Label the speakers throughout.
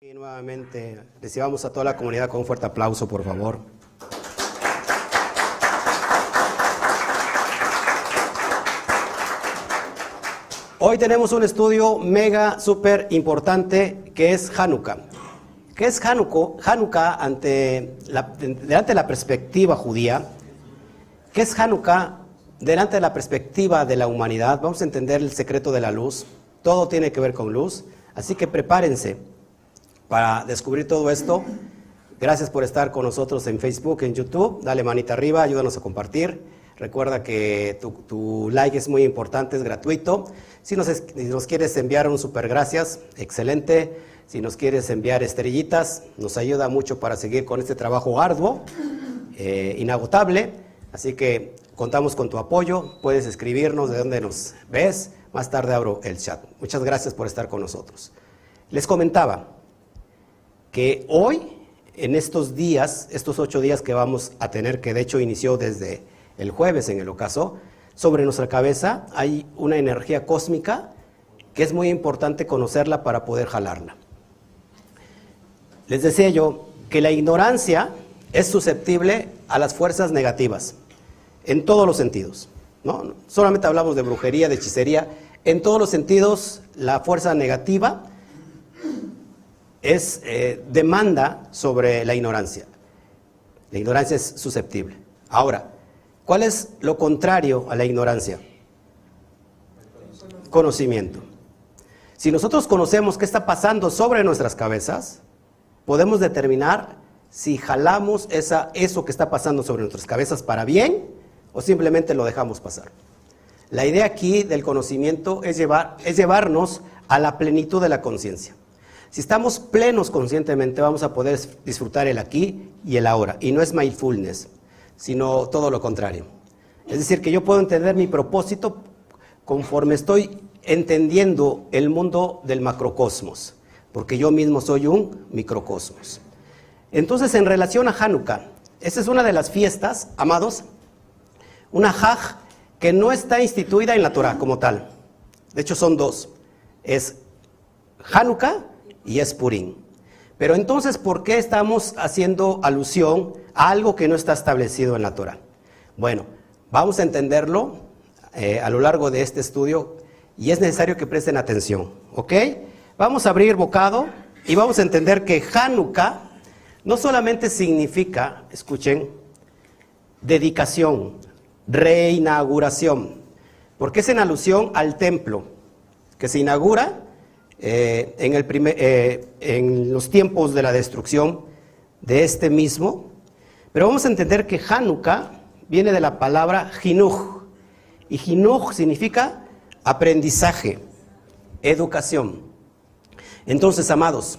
Speaker 1: Y nuevamente recibamos a toda la comunidad con un fuerte aplauso, por favor. Hoy tenemos un estudio mega súper importante que es Hanukkah. ¿Qué es Hanukkah? Hanukkah ante la, delante de la perspectiva judía. ¿Qué es Hanukkah delante de la perspectiva de la humanidad? Vamos a entender el secreto de la luz. Todo tiene que ver con luz. Así que prepárense para descubrir todo esto. Gracias por estar con nosotros en Facebook, en YouTube. Dale manita arriba, ayúdanos a compartir. Recuerda que tu, like es muy importante, es gratuito. Si nos, quieres enviar un super gracias, excelente. Si nos quieres enviar estrellitas, nos ayuda mucho para seguir con este trabajo arduo, eh, inagotable. Así que contamos con tu apoyo. Puedes escribirnos de dónde nos ves. Más tarde abro el chat. Muchas gracias por estar con nosotros. Les comentaba que hoy, en estos días, estos ocho días que vamos a tener, que de hecho inició desde el jueves en el ocaso, sobre nuestra cabeza hay una energía cósmica que es muy importante conocerla para poder jalarla. Les decía yo que la ignorancia es susceptible a las fuerzas negativas, en todos los sentidos. ¿no? Solamente hablamos de brujería, de hechicería, en todos los sentidos la fuerza negativa es eh, demanda sobre la ignorancia. La ignorancia es susceptible. Ahora, ¿cuál es lo contrario a la ignorancia? Conocimiento. Si nosotros conocemos qué está pasando sobre nuestras cabezas, podemos determinar si jalamos esa, eso que está pasando sobre nuestras cabezas para bien o simplemente lo dejamos pasar. La idea aquí del conocimiento es, llevar, es llevarnos a la plenitud de la conciencia. Si estamos plenos conscientemente, vamos a poder disfrutar el aquí y el ahora. Y no es mindfulness, sino todo lo contrario. Es decir, que yo puedo entender mi propósito conforme estoy entendiendo el mundo del macrocosmos, porque yo mismo soy un microcosmos. Entonces, en relación a Hanukkah, esa es una de las fiestas, amados, una Haj que no está instituida en la Torah como tal. De hecho, son dos. Es Hanukkah y es Purim. Pero entonces, ¿por qué estamos haciendo alusión a algo que no está establecido en la Torah? Bueno, vamos a entenderlo eh, a lo largo de este estudio y es necesario que presten atención, ¿ok? Vamos a abrir bocado y vamos a entender que Hanukkah no solamente significa, escuchen, dedicación, reinauguración, porque es en alusión al templo que se inaugura eh, en, el eh, en los tiempos de la destrucción de este mismo. Pero vamos a entender que Hanukkah viene de la palabra Jinuj. Y Jinuj significa aprendizaje, educación. Entonces, amados,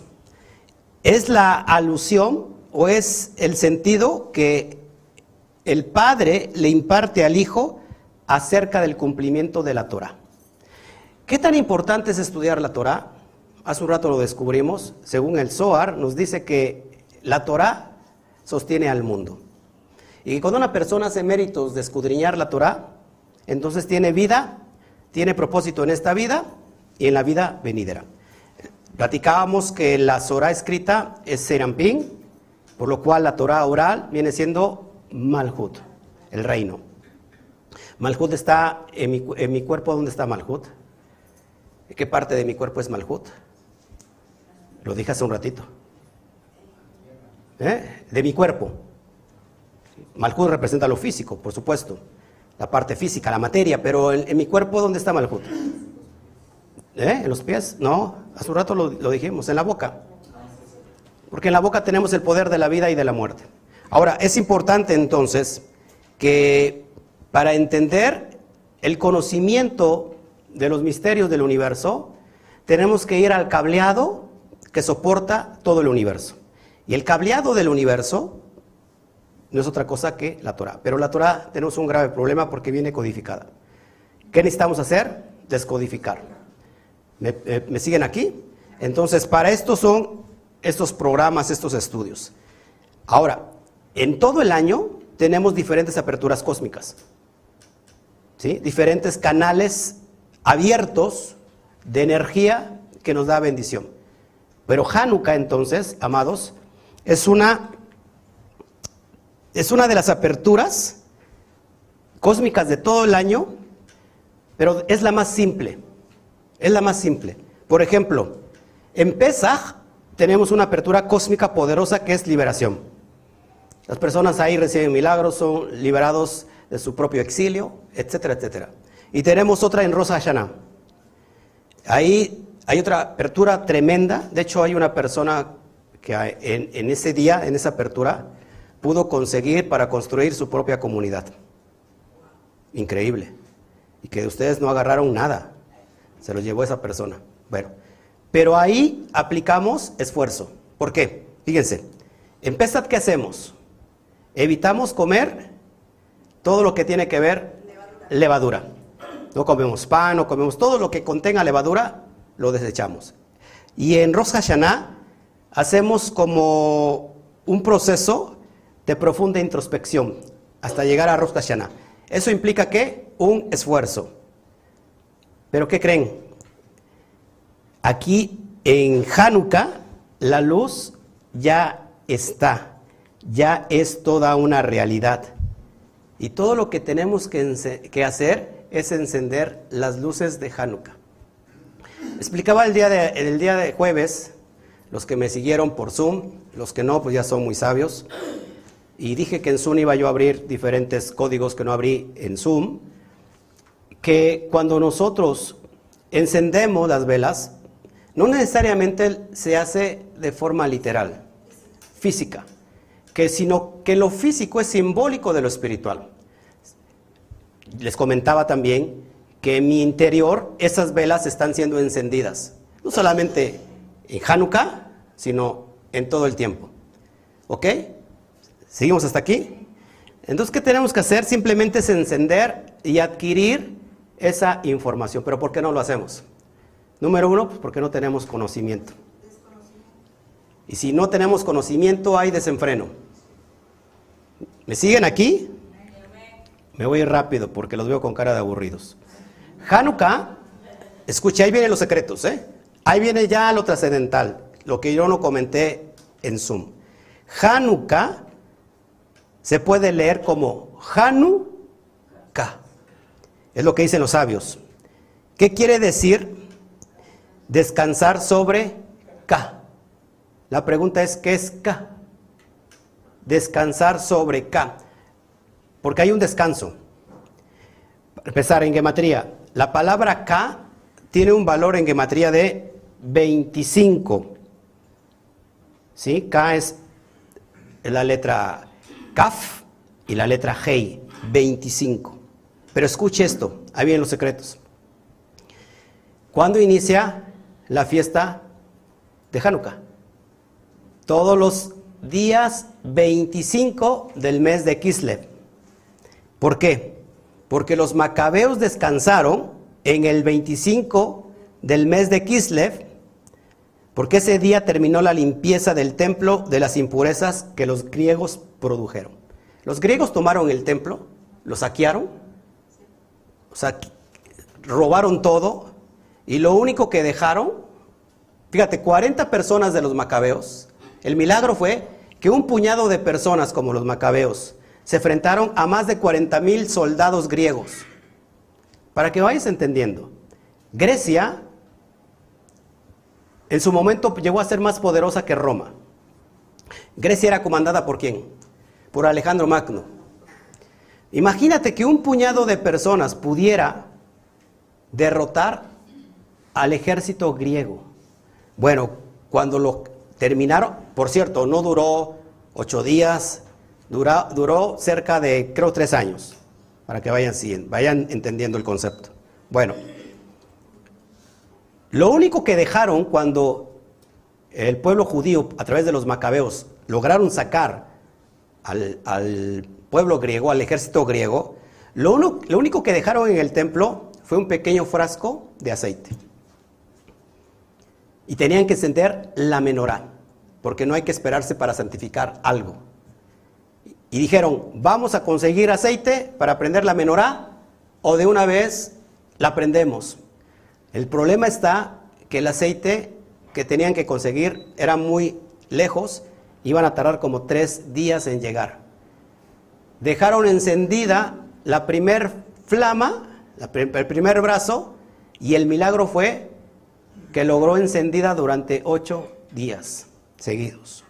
Speaker 1: es la alusión o es el sentido que el Padre le imparte al Hijo acerca del cumplimiento de la Torah. ¿Qué tan importante es estudiar la Torah? Hace un rato lo descubrimos. Según el Zohar, nos dice que la Torah sostiene al mundo. Y cuando una persona hace méritos de escudriñar la Torah, entonces tiene vida, tiene propósito en esta vida y en la vida venidera. Platicábamos que la Torah escrita es Serampín, por lo cual la Torah oral viene siendo Malhut, el reino. Malhut está en mi, en mi cuerpo, ¿dónde está Malhut? ¿Qué parte de mi cuerpo es Malhut? Lo dije hace un ratito. ¿Eh? De mi cuerpo. Malhut representa lo físico, por supuesto. La parte física, la materia, pero en, mi cuerpo, ¿dónde está Malhut? ¿Eh? ¿En los pies? No, hace un rato lo, lo dijimos, en la boca. Porque en la boca tenemos el poder de la vida y de la muerte. Ahora, es importante entonces que para entender el conocimiento de los misterios del universo, tenemos que ir al cableado que soporta todo el universo. Y el cableado del universo no es otra cosa que la Torah. Pero la Torah tenemos un grave problema porque viene codificada. ¿Qué necesitamos hacer? Descodificar. ¿Me, me siguen aquí? Entonces, para esto son estos programas, estos estudios. Ahora, en todo el año tenemos diferentes aperturas cósmicas. ¿sí? Diferentes canales abiertos de energía que nos da bendición. Pero Hanukkah entonces, amados, es una, es una de las aperturas cósmicas de todo el año, pero es la más simple. Es la más simple. Por ejemplo, en Pesach tenemos una apertura cósmica poderosa que es liberación. Las personas ahí reciben milagros, son liberados de su propio exilio, etcétera, etcétera. Y tenemos otra en Rosa Hashanah. Ahí hay otra apertura tremenda. De hecho, hay una persona que en, en ese día, en esa apertura, pudo conseguir para construir su propia comunidad. Increíble. Y que ustedes no agarraron nada. Se lo llevó esa persona. Bueno, pero ahí aplicamos esfuerzo. ¿Por qué? Fíjense, en Pesat, ¿qué hacemos? Evitamos comer todo lo que tiene que ver levadura. No comemos pan, no comemos todo lo que contenga levadura, lo desechamos. Y en Rosh Hashanah hacemos como un proceso de profunda introspección hasta llegar a Rosh Hashanah. Eso implica que un esfuerzo. Pero ¿qué creen? Aquí en Hanukkah la luz ya está, ya es toda una realidad. Y todo lo que tenemos que, hacer es encender las luces de Hanukkah. Explicaba el día, de, el día de jueves, los que me siguieron por Zoom, los que no, pues ya son muy sabios. Y dije que en Zoom iba yo a abrir diferentes códigos que no abrí en Zoom, que cuando nosotros encendemos las velas, no necesariamente se hace de forma literal, física, que sino que lo físico es simbólico de lo espiritual. Les comentaba también que en mi interior esas velas están siendo encendidas, no solamente en Hanukkah, sino en todo el tiempo. ¿Ok? ¿Seguimos hasta aquí? Entonces, ¿qué tenemos que hacer? Simplemente es encender y adquirir esa información. ¿Pero por qué no lo hacemos? Número uno, pues porque no tenemos conocimiento. Y si no tenemos conocimiento, hay desenfreno. ¿Me siguen aquí? Me voy rápido porque los veo con cara de aburridos. Hanukkah, escuche, ahí vienen los secretos, ¿eh? Ahí viene ya lo trascendental, lo que yo no comenté en Zoom. Hanukkah se puede leer como Hanukkah. Es lo que dicen los sabios. ¿Qué quiere decir descansar sobre K. La pregunta es, ¿qué es K? Descansar sobre K. Porque hay un descanso. Para empezar, en gematría, la palabra K tiene un valor en gematría de 25. ¿Sí? K es la letra Kaf y la letra Hei, 25. Pero escuche esto, ahí vienen los secretos. ¿Cuándo inicia la fiesta de Hanukkah. Todos los días 25 del mes de Kislev. ¿Por qué? Porque los macabeos descansaron en el 25 del mes de Kislev, porque ese día terminó la limpieza del templo de las impurezas que los griegos produjeron. Los griegos tomaron el templo, lo saquearon, o sea, robaron todo, y lo único que dejaron, fíjate, 40 personas de los macabeos, el milagro fue que un puñado de personas como los macabeos se enfrentaron a más de 40 mil soldados griegos. Para que vayas entendiendo, Grecia en su momento llegó a ser más poderosa que Roma. Grecia era comandada por quién? Por Alejandro Magno. Imagínate que un puñado de personas pudiera derrotar al ejército griego. Bueno, cuando lo terminaron, por cierto, no duró ocho días, duró cerca de, creo, tres años, para que vayan, vayan entendiendo el concepto. Bueno, lo único que dejaron cuando el pueblo judío, a través de los macabeos, lograron sacar al, al pueblo griego, al ejército griego, lo, uno, lo único que dejaron en el templo fue un pequeño frasco de aceite. Y tenían que encender la menorá, porque no hay que esperarse para santificar algo. Y dijeron, vamos a conseguir aceite para prender la menorá o de una vez la prendemos. El problema está que el aceite que tenían que conseguir eran muy lejos, iban a tardar como tres días en llegar. Dejaron encendida la primer flama, el primer brazo, y el milagro fue que logró encendida durante ocho días seguidos.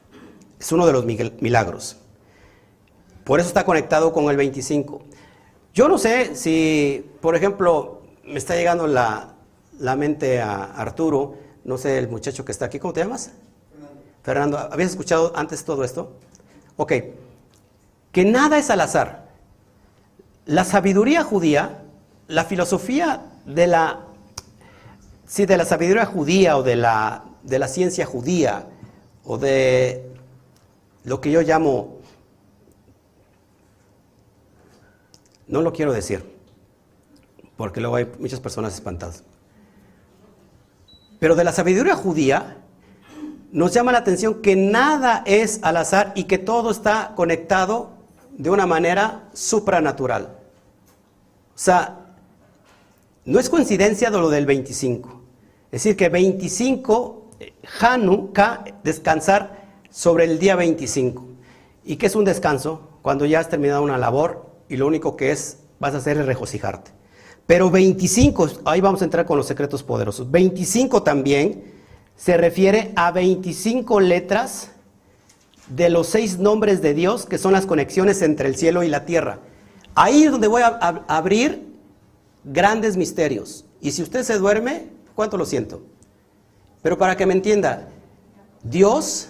Speaker 1: Es uno de los milagros. Por eso está conectado con el 25. Yo no sé si, por ejemplo, me está llegando la, la mente a Arturo, no sé, el muchacho que está aquí, ¿cómo te llamas? Fernando. Fernando, ¿habías escuchado antes todo esto? Ok, que nada es al azar. La sabiduría judía, la filosofía de la, sí, de la sabiduría judía o de la, de la ciencia judía o de lo que yo llamo, no lo quiero decir, porque luego hay muchas personas espantadas. Pero de la sabiduría judía nos llama la atención que nada es al azar y que todo está conectado de una manera supranatural. O sea, no es coincidencia de lo del 25. Es decir, que 25, Hanukkah, descansar sobre el día 25. ¿Y qué es un descanso? Cuando ya has terminado una labor y lo único que es vas a hacer es regocijarte. Pero 25, ahí vamos a entrar con los secretos poderosos. 25 también se refiere a 25 letras de los seis nombres de Dios, que son las conexiones entre el cielo y la tierra. Ahí es donde voy a, abrir grandes misterios. Y si usted se duerme, ¿cuánto lo siento? Pero para que me entienda, Dios,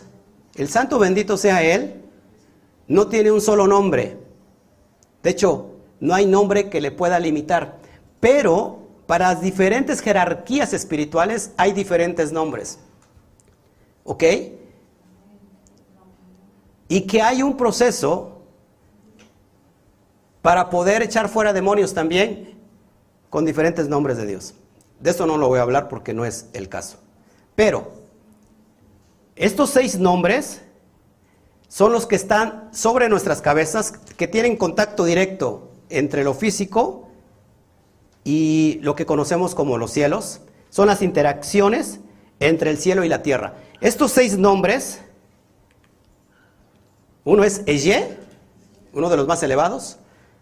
Speaker 1: el santo bendito sea Él, no tiene un solo nombre. De hecho, no hay nombre que le pueda limitar. Pero para las diferentes jerarquías espirituales hay diferentes nombres. ¿Ok? Y que hay un proceso para poder echar fuera demonios también con diferentes nombres de Dios. De eso no lo voy a hablar porque no es el caso. Pero estos seis nombres son los que están sobre nuestras cabezas, que tienen contacto directo entre lo físico y lo que conocemos como los cielos, son las interacciones entre el cielo y la tierra. Estos seis nombres, uno es Eye, uno de los más elevados,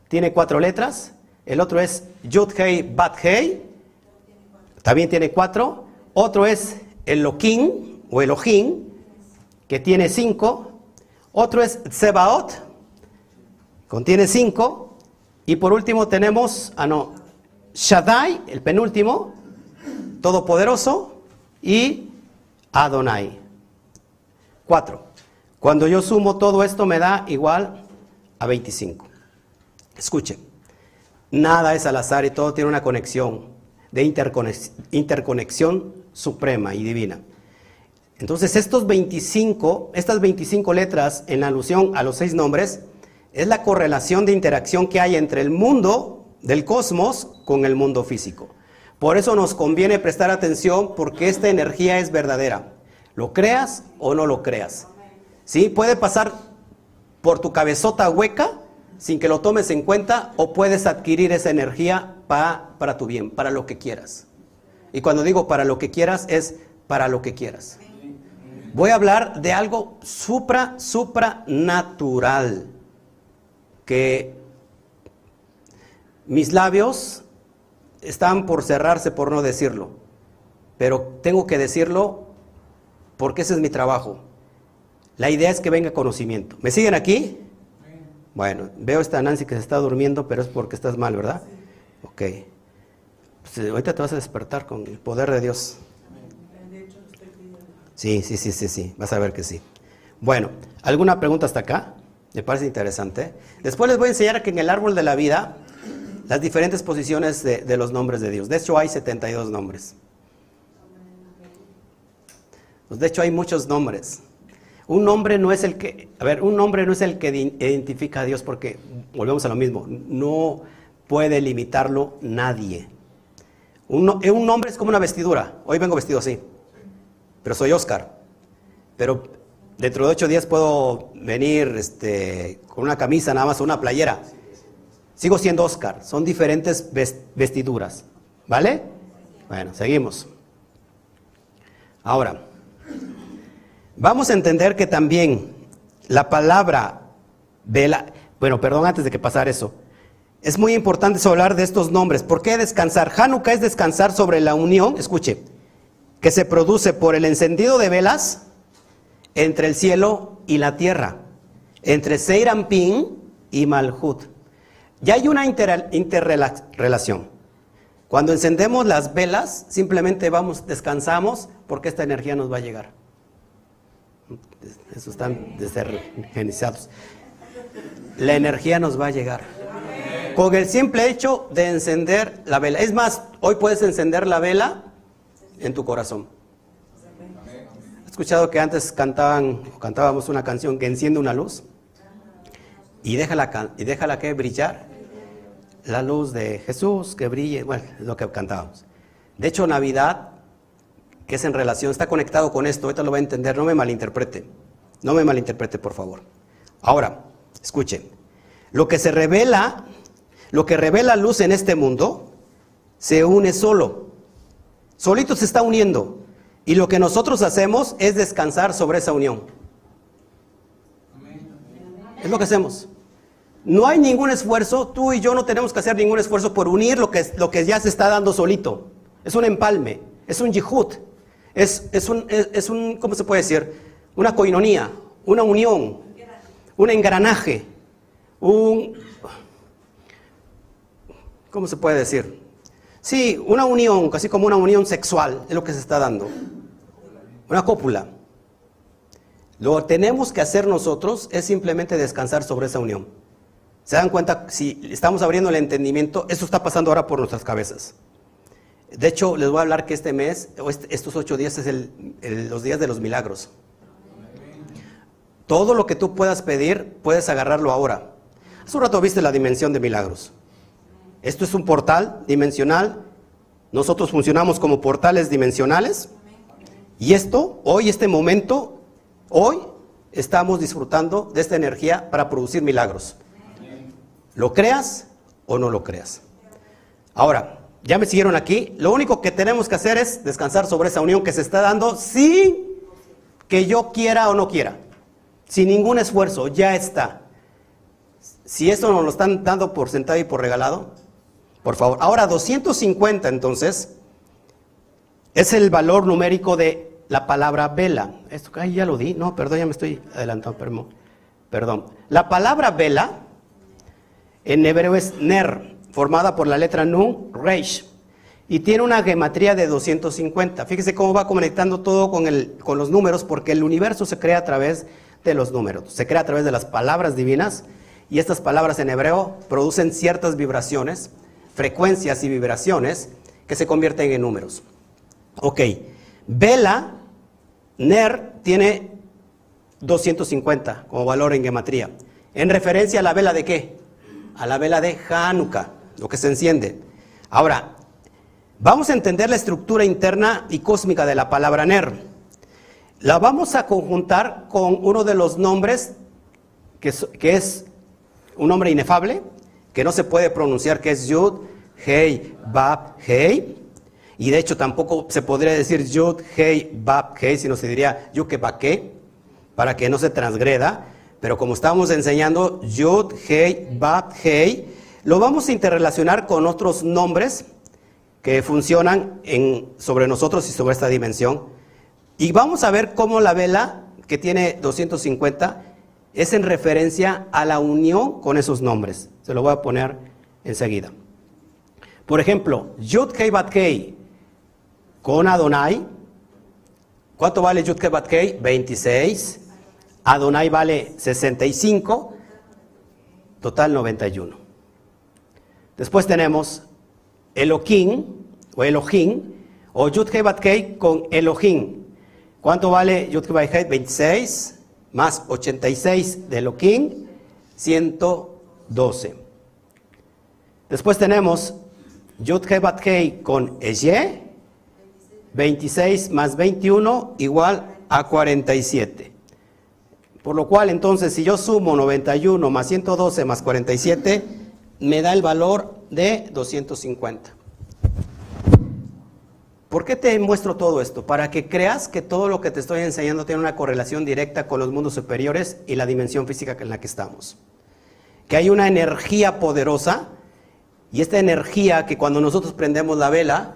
Speaker 1: tiene cuatro letras, el otro es Yud Hei Bat Hei, también tiene cuatro, otro es Elohim o Elohim, que tiene cinco, otro es Tsebaot, contiene cinco, y por último tenemos, ah no, Shaddai, el penúltimo, todopoderoso, y Adonai. Cuatro. Cuando yo sumo todo esto me da igual a 25. Escuche, nada es al azar y todo tiene una conexión de interconexión suprema y divina. Entonces estos 25, estas 25 letras en alusión a los seis nombres, es la correlación de interacción que hay entre el mundo del cosmos con el mundo físico. Por eso nos conviene prestar atención porque esta energía es verdadera. Lo creas o no lo creas. ¿Sí? Puede pasar por tu cabezota hueca sin que lo tomes en cuenta o puedes adquirir esa energía para, para tu bien, para lo que quieras. Y cuando digo para lo que quieras es para lo que quieras. Voy a hablar de algo supra, supranatural que mis labios están por cerrarse por no decirlo, pero tengo que decirlo porque ese es mi trabajo. La idea es que venga conocimiento. ¿Me siguen aquí? Bueno, veo esta Nancy que se está durmiendo, pero es porque estás mal, ¿verdad? Ok. Pues, ahorita te vas a despertar con el poder de Dios. Sí, sí, sí, sí, sí. Vas a ver que sí. Bueno, ¿alguna pregunta hasta acá? Me parece interesante. Después les voy a enseñar que en el árbol de la vida las diferentes posiciones de, los nombres de Dios. De hecho, hay 72 nombres. Pues, de hecho, hay muchos nombres. Un nombre no es el que, a ver, un nombre no es el que identifica a Dios porque, volvemos a lo mismo, no puede limitarlo nadie. Un, un nombre es como una vestidura. Hoy vengo vestido así, pero soy Oscar. Pero dentro de ocho días puedo venir este, con una camisa nada más una playera. Sigo siendo Oscar, son diferentes vestiduras. ¿Vale? Bueno, seguimos. Ahora, Vamos a entender que también la palabra vela, bueno, perdón antes de que pasara eso, es muy importante hablar de estos nombres. ¿Por qué descansar? Hanukkah es descansar sobre la unión, escuche, que se produce por el encendido de velas entre el cielo y la tierra, entre Seirampin y Malhut. Ya hay una interrelación. Cuando encendemos las velas, simplemente vamos, descansamos, porque esta energía nos va a llegar. Eso están desorganizados. La energía nos va a llegar. Con el simple hecho de encender la vela. Es más, hoy puedes encender la vela en tu corazón. ¿Has escuchado que antes cantaban, cantábamos una canción que enciende una luz? Y déjala, y déjala que brillar. La luz de Jesús que brille. Bueno, lo que cantábamos. De hecho, Navidad, que es en relación, está conectado con esto. Ahorita lo va a entender. No me malinterprete. No me malinterprete, por favor. Ahora, escuchen. Lo que se revela, lo que revela luz en este mundo, se une solo. Solito se está uniendo. Y lo que nosotros hacemos es descansar sobre esa unión. Es lo que hacemos. No hay ningún esfuerzo, tú y yo no tenemos que hacer ningún esfuerzo por unir lo que, lo que ya se está dando solito. Es un empalme, es un yihud, es, es, un, es, un, ¿cómo se puede decir? Una coinonía, una unión, un engranaje, un... ¿Cómo se puede decir? Sí, una unión, casi como una unión sexual, es lo que se está dando. Una cópula. Lo que tenemos que hacer nosotros es simplemente descansar sobre esa unión. ¿Se dan cuenta? Si estamos abriendo el entendimiento, esto está pasando ahora por nuestras cabezas. De hecho, les voy a hablar que este mes, estos ocho días, es los días de los milagros. Todo lo que tú puedas pedir, puedes agarrarlo ahora. Hace un rato viste la dimensión de milagros. Esto es un portal dimensional. Nosotros funcionamos como portales dimensionales. Y esto, hoy, este momento, Hoy estamos disfrutando de esta energía para producir milagros. ¿Lo creas o no lo creas? Ahora, ya me siguieron aquí. Lo único que tenemos que hacer es descansar sobre esa unión que se está dando sin que yo quiera o no quiera. Sin ningún esfuerzo, ya está. Si esto nos lo están dando por sentado y por regalado, por favor. Ahora, 250 entonces es el valor numérico de la palabra vela. Esto ya lo di, no, perdón, ya me estoy adelantando, perdón. La palabra vela en hebreo es ner, formada por la letra nun, reish, y tiene una gematría de 250. Fíjese cómo va conectando todo con, el, con los números, porque el universo se crea a través de los números, se crea a través de las palabras divinas, y estas palabras en hebreo producen ciertas vibraciones, frecuencias y vibraciones que se convierten en números. Ok, vela Ner tiene 250 como valor en gematría. En referencia a la vela de qué? A la vela de Hanukkah, lo que se enciende. Ahora, vamos a entender la estructura interna y cósmica de la palabra Ner. La vamos a conjuntar con uno de los nombres que es, un nombre inefable, que no se puede pronunciar, que es Yud, Hei, Bab, Hei. Y de hecho tampoco se podría decir Yud, Hei, Bab, Hei, sino se diría Yuke, Bake, para que no se transgreda. Pero como estamos enseñando Yud, Hei, Bab, Hei, lo vamos a interrelacionar con otros nombres que funcionan sobre nosotros y sobre esta dimensión. Y vamos a ver cómo la vela, que tiene 250, es en referencia a la unión con esos nombres. Se lo voy a poner enseguida. Por ejemplo, Yud Hei Bat Hei con Adonai. ¿Cuánto vale Yudke Batkei? 26. Adonai vale 65. Total 91. Después tenemos Elohim o Elohim o Yudke Batkei con Elohim. ¿Cuánto vale Yudke Batkei? 26 más 86 de Elohim, 112. Después tenemos Yudke Batkei con Eye 26 más 21 igual a 47. Por lo cual entonces si yo sumo 91 más 112 más 47, me da el valor de 250. ¿Por qué te muestro todo esto? Para que creas que todo lo que te estoy enseñando tiene una correlación directa con los mundos superiores y la dimensión física en la que estamos. Que hay una energía poderosa y esta energía que cuando nosotros prendemos la vela,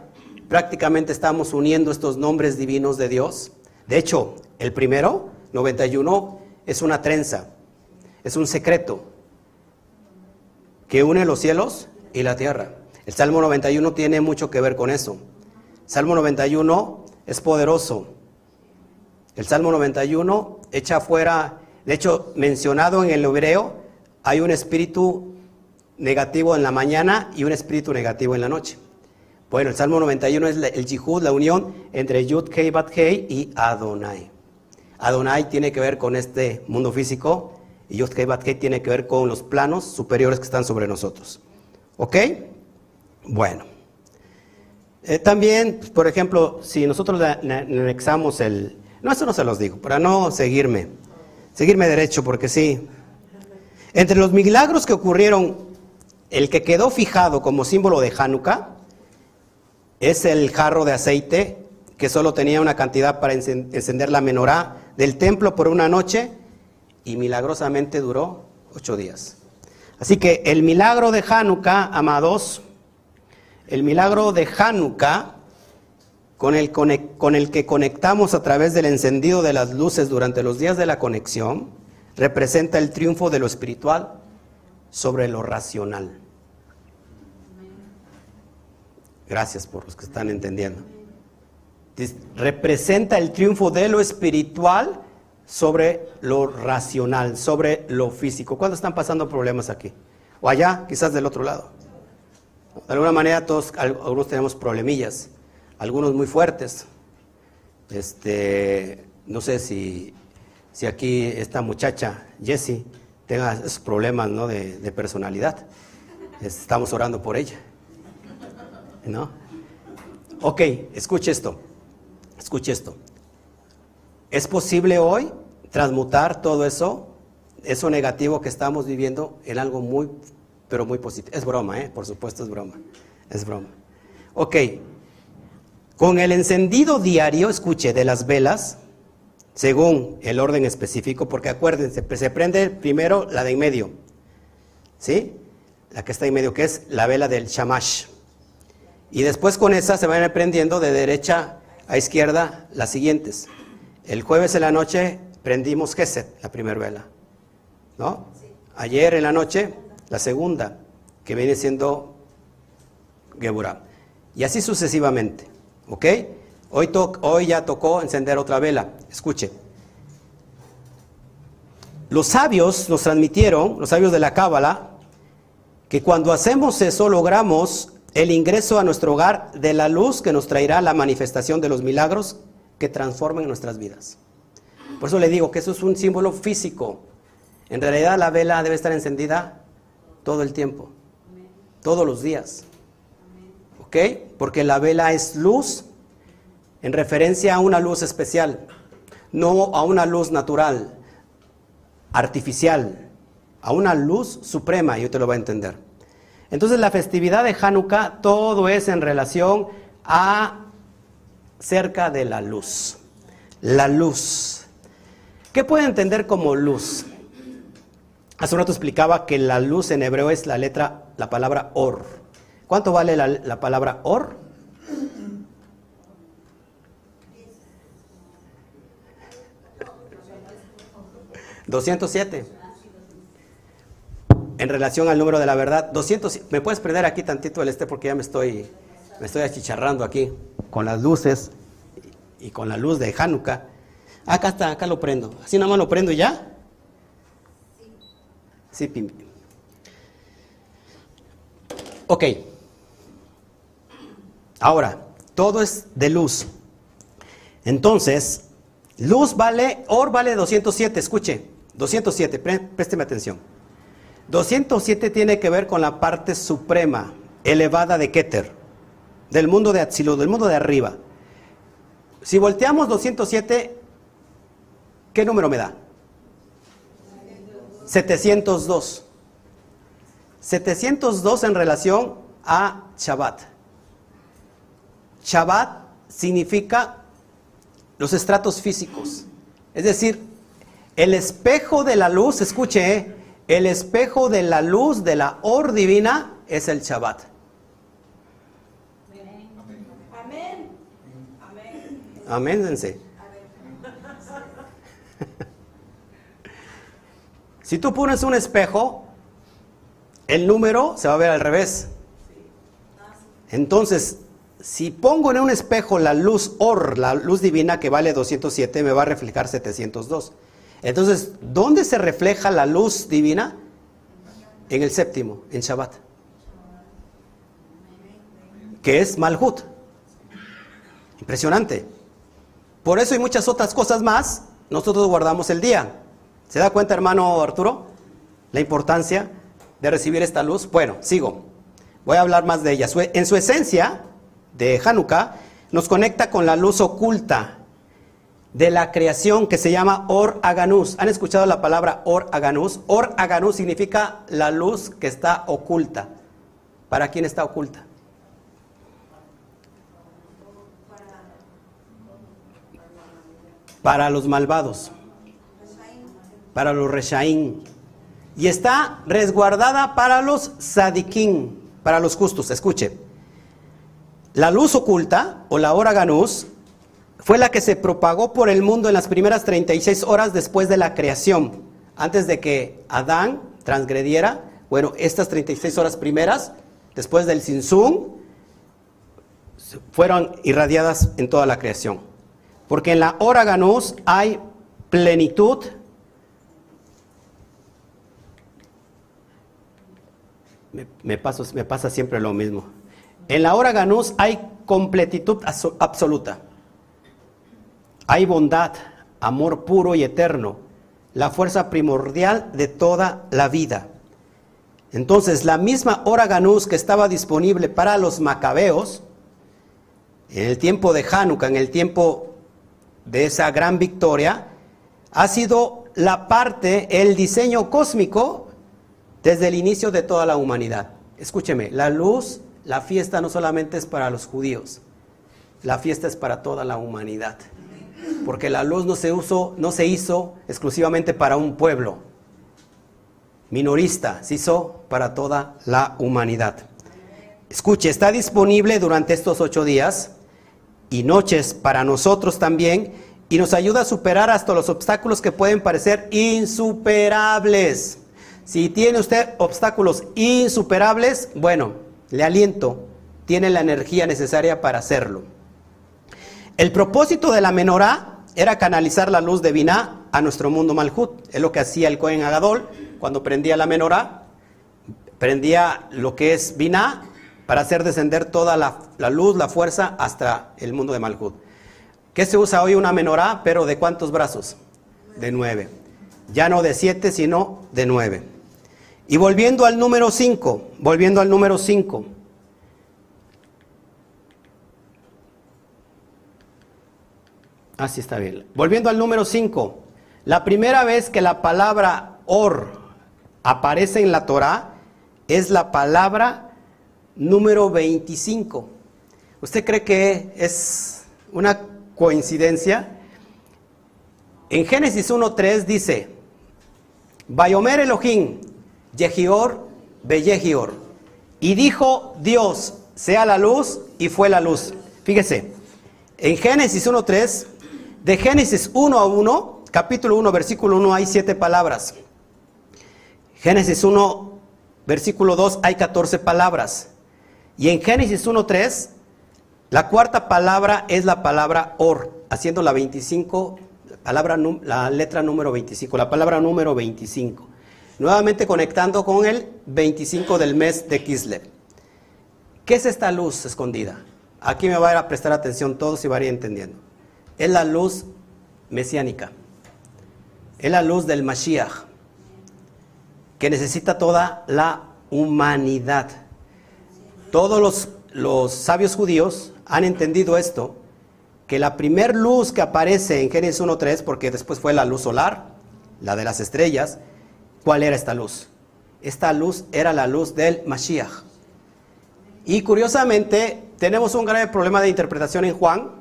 Speaker 1: prácticamente estamos uniendo estos nombres divinos de Dios. De hecho, el primero, 91, es una trenza, es un secreto que une los cielos y la tierra. El Salmo 91 tiene mucho que ver con eso. Salmo 91 es poderoso. El Salmo 91 echa fuera, de hecho, mencionado en el hebreo, hay un espíritu negativo en la mañana y un espíritu negativo en la noche. Bueno, el Salmo 91 es el jihud, la unión entre Yud Kei Bat Kei y Adonai. Adonai tiene que ver con este mundo físico y Yud Kei Bat Kei tiene que ver con los planos superiores que están sobre nosotros. ¿Ok? Bueno. Eh, también, por ejemplo, si nosotros anexamos el... No, eso no se los digo, para no seguirme, seguirme derecho, porque sí. Entre los milagros que ocurrieron, el que quedó fijado como símbolo de Hanukkah es el jarro de aceite que solo tenía una cantidad para encender la menorá del templo por una noche y milagrosamente duró ocho días. Así que el milagro de Hanukkah, amados, el milagro de Hanukkah, con el, con el que conectamos a través del encendido de las luces durante los días de la conexión, representa el triunfo de lo espiritual sobre lo racional. Gracias por los que están entendiendo. Representa el triunfo de lo espiritual sobre lo racional, sobre lo físico. ¿Cuándo están pasando problemas aquí? O allá, quizás del otro lado. De alguna manera todos, algunos tenemos problemillas, algunos muy fuertes. Este, no sé si, si aquí esta muchacha, Jessie, tenga esos problemas ¿no? de, personalidad. Estamos orando por ella. ¿No? Ok, escuche esto. Escuche esto. ¿Es posible hoy transmutar todo eso, eso negativo que estamos viviendo, en algo muy pero muy positivo. Es broma, ¿eh? Por supuesto es broma. Es broma. Ok. Con el encendido diario, escuche, de las velas, según el orden específico, porque acuérdense, se prende primero la de en medio, ¿sí? La que está en medio, que es la vela del shamash. Y después con esa se van prendiendo de derecha a izquierda las siguientes. El jueves en la noche prendimos Geset, la primera vela, ¿no? Ayer en la noche la segunda, que viene siendo Geburah. Y así sucesivamente. ¿Ok? Hoy, ya tocó encender otra vela. Escuche. Los sabios nos transmitieron, los sabios de la Cábala, que cuando hacemos eso logramos el ingreso a nuestro hogar de la luz que nos traerá la manifestación de los milagros que transforman nuestras vidas. Por eso le digo que eso es un símbolo físico. En realidad la vela debe estar encendida todo el tiempo, todos los días. ¿Ok? Porque la vela es luz en referencia a una luz especial, no a una luz natural, artificial, a una luz suprema, y te lo voy a entender. Entonces la festividad de Hanukkah, todo es en relación a cerca de la luz. La luz. ¿Qué puede entender como luz? Hace un rato explicaba que la luz en hebreo es la letra, la palabra or. ¿Cuánto vale la, palabra or? ¿207? En relación al número de la verdad, 200, ¿me puedes prender aquí tantito el este porque ya me estoy, me estoy achicharrando aquí con las luces y con la luz de Hanukkah? Acá está, acá lo prendo. Así nada más lo prendo y ya. Sí, Ok. Ahora, todo es de luz. Entonces, luz vale, or vale 207, escuche, 207, présteme atención. 207 tiene que ver con la parte suprema, elevada de Keter, del mundo de Atzilut, del mundo de arriba. Si volteamos 207, ¿qué número me da? 702. 702 en relación a Shabbat. Shabbat significa los estratos físicos. Es decir, el espejo de la luz, escuche, ¿eh? el espejo de la luz de la or divina es el Shabbat. Amén. Amén. Améndense. Si tú pones un espejo, el número se va a ver al revés. Entonces, si pongo en un espejo la luz OR, la luz divina que vale 207, me va a reflejar 702. Entonces, ¿dónde se refleja la luz divina? En el séptimo, en Shabbat. Que es Malhut. Impresionante. Por eso y muchas otras cosas más, nosotros guardamos el día. ¿Se da cuenta, hermano Arturo? La importancia de recibir esta luz. Bueno, sigo. Voy a hablar más de ella. En su esencia, de Hanukkah, nos conecta con la luz oculta de la creación que se llama Or Aganus. ¿Han escuchado la palabra Or Aganus? Or Aganus significa la luz que está oculta. ¿Para quién está oculta? Para los malvados. Para los reshaín. Y está resguardada para los sadiquín, para los justos. Escuche. La luz oculta, o la hora ganús, fue la que se propagó por el mundo en las primeras 36 horas después de la creación, antes de que Adán transgrediera. Bueno, estas 36 horas primeras, después del Sinsum, fueron irradiadas en toda la creación. Porque en la hora ganús hay plenitud, me, me pasa siempre lo mismo. En la hora ganús hay completitud absoluta. Hay bondad, amor puro y eterno, la fuerza primordial de toda la vida. Entonces, la misma hora ganús que estaba disponible para los macabeos, en el tiempo de Hanukkah, en el tiempo de esa gran victoria, ha sido la parte, el diseño cósmico desde el inicio de toda la humanidad. Escúcheme, la luz la fiesta no solamente es para los judíos, la fiesta es para toda la humanidad. Porque la luz no se, usó, no se hizo exclusivamente para un pueblo minorista, se hizo para toda la humanidad. Escuche, está disponible durante estos ocho días y noches para nosotros también y nos ayuda a superar hasta los obstáculos que pueden parecer insuperables. Si tiene usted obstáculos insuperables, bueno, le aliento, tiene la energía necesaria para hacerlo. El propósito de la menorá era canalizar la luz de Binah a nuestro mundo Malhut. Es lo que hacía el Cohen Agadol cuando prendía la menorá. Prendía lo que es Binah para hacer descender toda la, luz, la fuerza hasta el mundo de Malhut. ¿Qué se usa hoy una menorá? Pero ¿de cuántos brazos? De nueve. Ya no de siete, sino de nueve. Y volviendo al número 5, volviendo al número 5. Así está bien. Volviendo al número 5. La primera vez que la palabra or aparece en la Torah es la palabra número 25. ¿Usted cree que es una coincidencia? En Génesis 1.3 dice, Bayomer Elohim, Yehior Beyehior. Y dijo Dios, sea la luz, y fue la luz. Fíjese, en Génesis 1.3, de Génesis 1 a 1, capítulo 1, versículo 1, hay siete palabras. Génesis 1, versículo 2, hay 14 palabras. Y en Génesis 1.3, la cuarta palabra es la palabra or, haciendo la 25, palabra, la letra número 25, la palabra número 25. Nuevamente conectando con el 25 del mes de Kislev. ¿Qué es esta luz escondida? Aquí me va a, prestar atención todos y va a ir entendiendo. Es la luz mesiánica. Es la luz del Mashiach, que necesita toda la humanidad. Todos los, los sabios judíos han entendido esto, que la primer luz que aparece en Génesis 1.3, porque después fue la luz solar, la de las estrellas, ¿Cuál era esta luz? Esta luz era la luz del Mashiach. Y curiosamente, tenemos un grave problema de interpretación en Juan,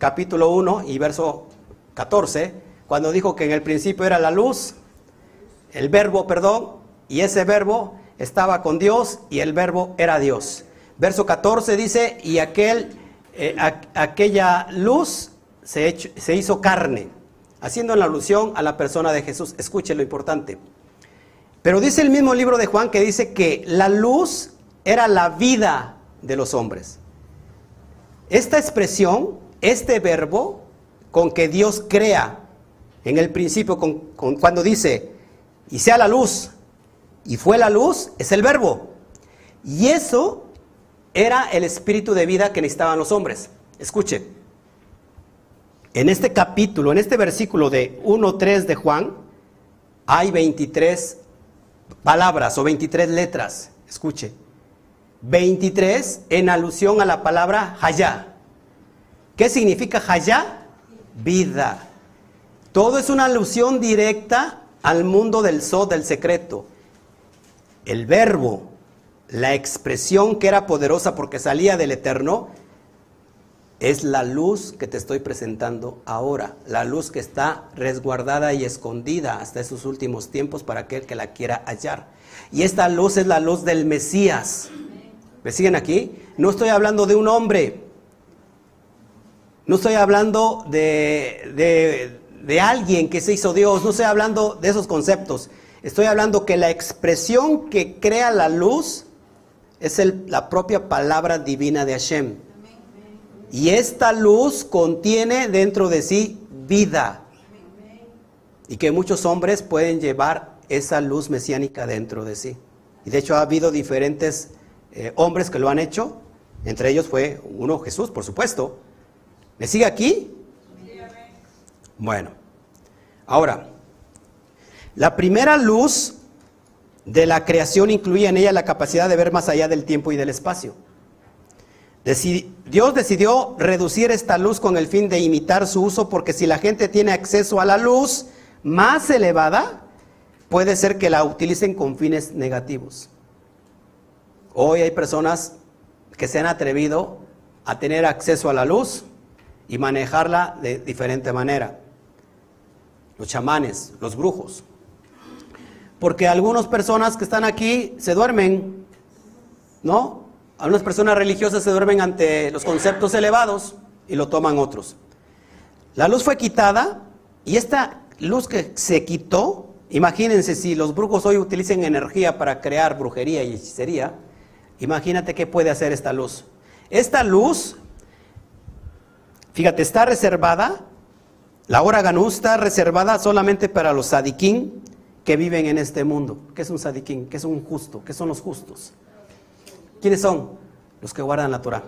Speaker 1: capítulo 1 y verso 14, cuando dijo que en el principio era la luz, el verbo, perdón, y ese verbo estaba con Dios y el verbo era Dios. Verso 14 dice, y aquel, eh, aquella luz se, se hizo carne, haciendo la alusión a la persona de Jesús. Escuche lo importante. Pero dice el mismo libro de Juan que dice que la luz era la vida de los hombres. Esta expresión, este verbo con que Dios crea en el principio, con, cuando dice, y sea la luz, y fue la luz, es el verbo. Y eso era el espíritu de vida que necesitaban los hombres. Escuche, en este capítulo, en este versículo de 1.3 de Juan, hay 23 palabras o 23 letras. Escuche. 23 en alusión a la palabra Hayá. ¿Qué significa Hayá? Vida. Todo es una alusión directa al mundo del so, del secreto. El verbo, la expresión que era poderosa porque salía del eterno, es la luz que te estoy presentando ahora, la luz que está resguardada y escondida hasta esos últimos tiempos para aquel que la quiera hallar. Y esta luz es la luz del Mesías. ¿Me siguen aquí? No estoy hablando de un hombre, no estoy hablando de, de, alguien que se hizo Dios, no estoy hablando de esos conceptos. Estoy hablando que la expresión que crea la luz es la propia palabra divina de Hashem. Y esta luz contiene dentro de sí vida. Y que muchos hombres pueden llevar esa luz mesiánica dentro de sí. Y de hecho ha habido diferentes eh, hombres que lo han hecho. Entre ellos fue uno Jesús, por supuesto. ¿Me sigue aquí? Bueno. Ahora, la primera luz de la creación incluía en ella la capacidad de ver más allá del tiempo y del espacio. Dios decidió reducir esta luz con el fin de imitar su uso porque si la gente tiene acceso a la luz más elevada, puede ser que la utilicen con fines negativos. Hoy hay personas que se han atrevido a tener acceso a la luz y manejarla de diferente manera. Los chamanes, los brujos. Porque algunas personas que están aquí se duermen, ¿no? Algunas personas religiosas se duermen ante los conceptos elevados y lo toman otros. La luz fue quitada y esta luz que se quitó, imagínense si los brujos hoy utilizan energía para crear brujería y hechicería, imagínate qué puede hacer esta luz. Esta luz, fíjate, está reservada, la hora ganú está reservada solamente para los sadiquín que viven en este mundo. ¿Qué es un sadiquín? ¿Qué es un justo? ¿Qué son los justos? ¿Quiénes son? Los que guardan la Torah.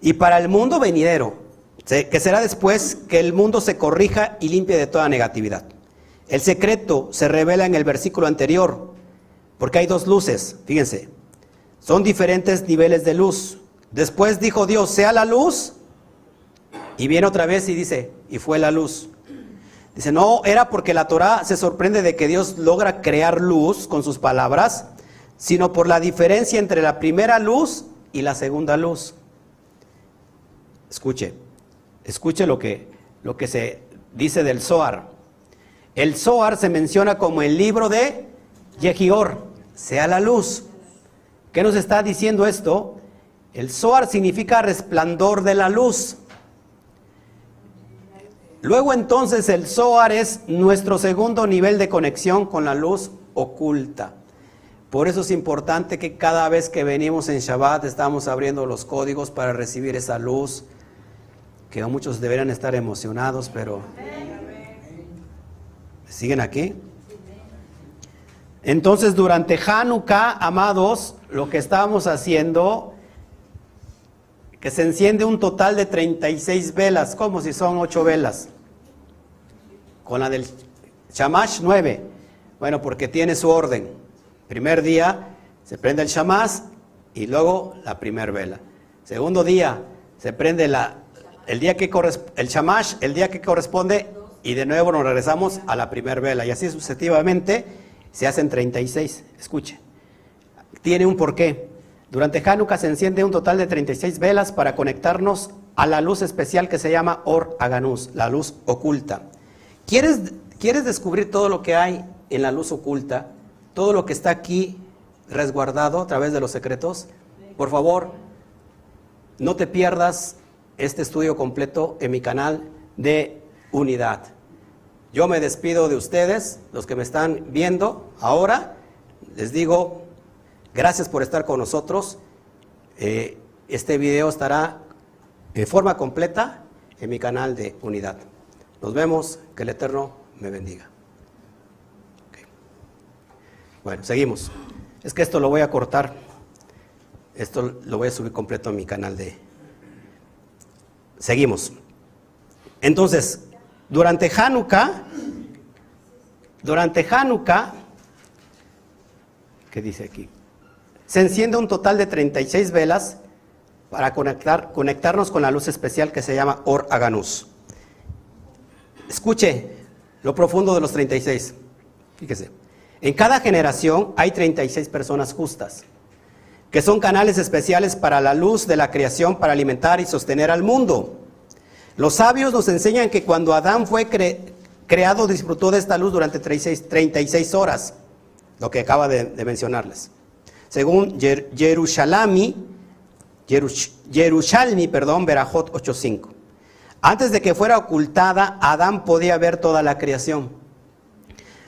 Speaker 1: Y para el mundo venidero, que será después que el mundo se corrija y limpie de toda negatividad. El secreto se revela en el versículo anterior, porque hay dos luces, fíjense, son diferentes niveles de luz. Después dijo Dios, sea la luz, y viene otra vez y dice, y fue la luz. Dice, no, era porque la Torah se sorprende de que Dios logra crear luz con sus palabras sino por la diferencia entre la primera luz y la segunda luz. Escuche, escuche lo que, lo que se dice del Zohar. El Zohar se menciona como el libro de Yehior, sea la luz. ¿Qué nos está diciendo esto? El Zohar significa resplandor de la luz. Luego entonces el Zohar es nuestro segundo nivel de conexión con la luz oculta. Por eso es importante que cada vez que venimos en Shabbat estamos abriendo los códigos para recibir esa luz, que muchos deberían estar emocionados, pero ¿siguen aquí? Entonces, durante Hanukkah, amados, lo que estamos haciendo, que se enciende un total de 36 velas, como si son 8 velas. Con la del Shamash 9. Bueno, porque tiene su orden. Primer día se prende el chamás y luego la primer vela. Segundo día se prende la, el día que el chamash, el día que corresponde y de nuevo nos regresamos a la primer vela y así sucesivamente se hacen 36. Escuche, tiene un porqué. Durante Hanukkah se enciende un total de 36 velas para conectarnos a la luz especial que se llama Or Aganus, la luz oculta. ¿Quieres, ¿Quieres descubrir todo lo que hay en la luz oculta? Todo lo que está aquí resguardado a través de los secretos. Por favor, no te pierdas este estudio completo en mi canal de unidad. Yo me despido de ustedes, los que me están viendo ahora. Les digo, gracias por estar con nosotros. Eh, este video estará de forma completa en mi canal de unidad. Nos vemos, que el Eterno me bendiga. Bueno, seguimos. Es que esto lo voy a cortar. Esto lo voy a subir completo a mi canal de... Seguimos. Entonces, durante Hanukkah, durante Hanukkah, ¿qué dice aquí? Se enciende un total de 36 velas para conectar, conectarnos con la luz especial que se llama Or Aganus. Escuche lo profundo de los 36. Fíjese. En cada generación hay 36 personas justas, que son canales especiales para la luz de la creación, para alimentar y sostener al mundo. Los sabios nos enseñan que cuando Adán fue creado disfrutó de esta luz durante 36, horas, lo que acaba de, mencionarles. Según Jerusalami, Jerusalmi, perdón, Berajot 8.5. Antes de que fuera ocultada, Adán podía ver toda la creación.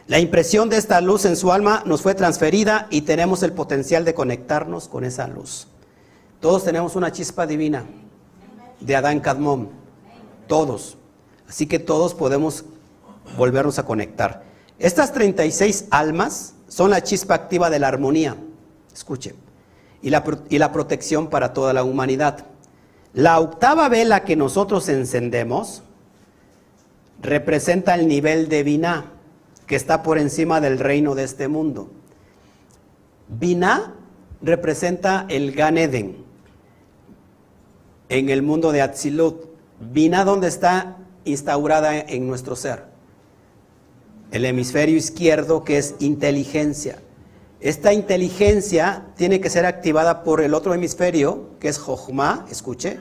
Speaker 1: La impresión de esta luz en su alma nos fue transferida y tenemos el potencial de conectarnos con esa luz. Todos tenemos una chispa divina de Adán Kadmon. Todos. Así que todos podemos volvernos a conectar. Estas 36 almas son la chispa activa de la armonía. Escuchen y la, protección para toda la humanidad. La octava vela que nosotros encendemos representa el nivel de Binah, que está por encima del reino de este mundo. Binah representa el Gan Eden en el mundo de Atzilut. Binah donde está instaurada en nuestro ser. El hemisferio izquierdo que es inteligencia. Esta inteligencia tiene que ser activada por el otro hemisferio, que es Jochma, escuche.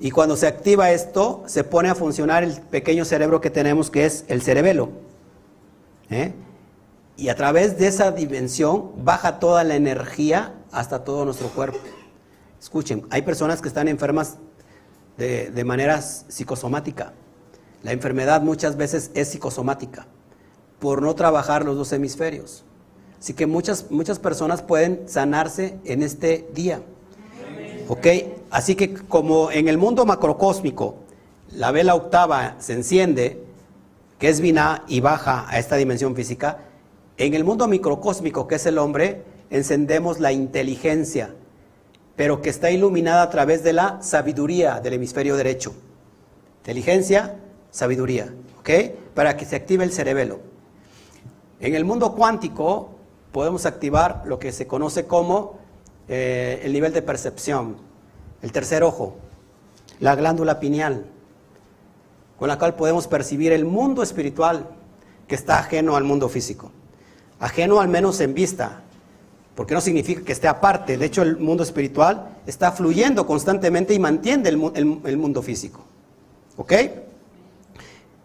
Speaker 1: Y cuando se activa esto, se pone a funcionar el pequeño cerebro que tenemos, que es el cerebelo. ¿eh? Y a través de esa dimensión baja toda la energía hasta todo nuestro cuerpo. Escuchen, hay personas que están enfermas de, de manera psicosomática. La enfermedad muchas veces es psicosomática, por no trabajar los dos hemisferios. Así que muchas, muchas personas pueden sanarse en este día. ¿Ok? Así que como en el mundo macrocósmico la vela octava se enciende, que es Binah y baja a esta dimensión física, en el mundo microcósmico, que es el hombre, encendemos la inteligencia, pero que está iluminada a través de la sabiduría del hemisferio derecho. Inteligencia, sabiduría, ¿ok? Para que se active el cerebelo. En el mundo cuántico, podemos activar lo que se conoce como eh, el nivel de percepción, el tercer ojo, la glándula pineal, con la cual podemos percibir el mundo espiritual que está ajeno al mundo físico, ajeno al menos en vista, porque no significa que esté aparte, de hecho el mundo espiritual está fluyendo constantemente y mantiene el, mundo físico. ¿Ok?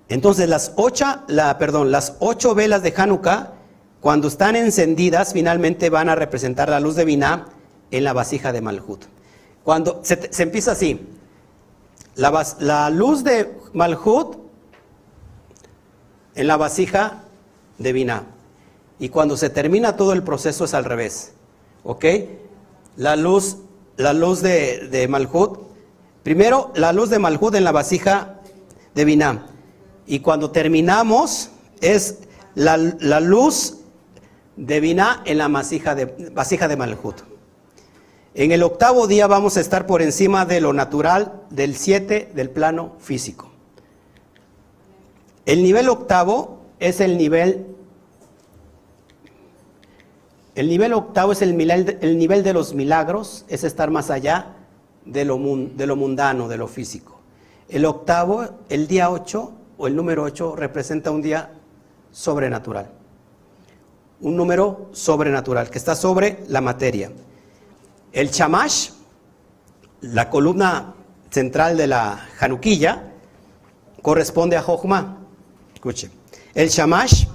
Speaker 1: Entonces las ocho, la, perdón, las ocho velas de Hanukkah cuando están encendidas, finalmente van a representar la luz de Binah en la vasija de Malhut. Cuando se, empieza así, la, luz de Malhut en la vasija de Binah. Y cuando se termina todo el proceso es al revés. ¿Ok? La luz, la luz de, de Malhut, primero la luz de Malhut en la vasija de Binah. Y cuando terminamos es la, la luz de Binah en la vasija de, vasija de Malhut. En el octavo día vamos a estar por encima de lo natural del siete del plano físico. El nivel octavo es el nivel el nivel octavo es el, el nivel de los milagros, es estar más allá de lo, de lo mundano, de lo físico. El octavo, el día ocho o el número ocho representa un día sobrenatural un número sobrenatural, que está sobre la materia. El chamash, la columna central de la Januquilla, corresponde a Jochma. Escuche. El Shamash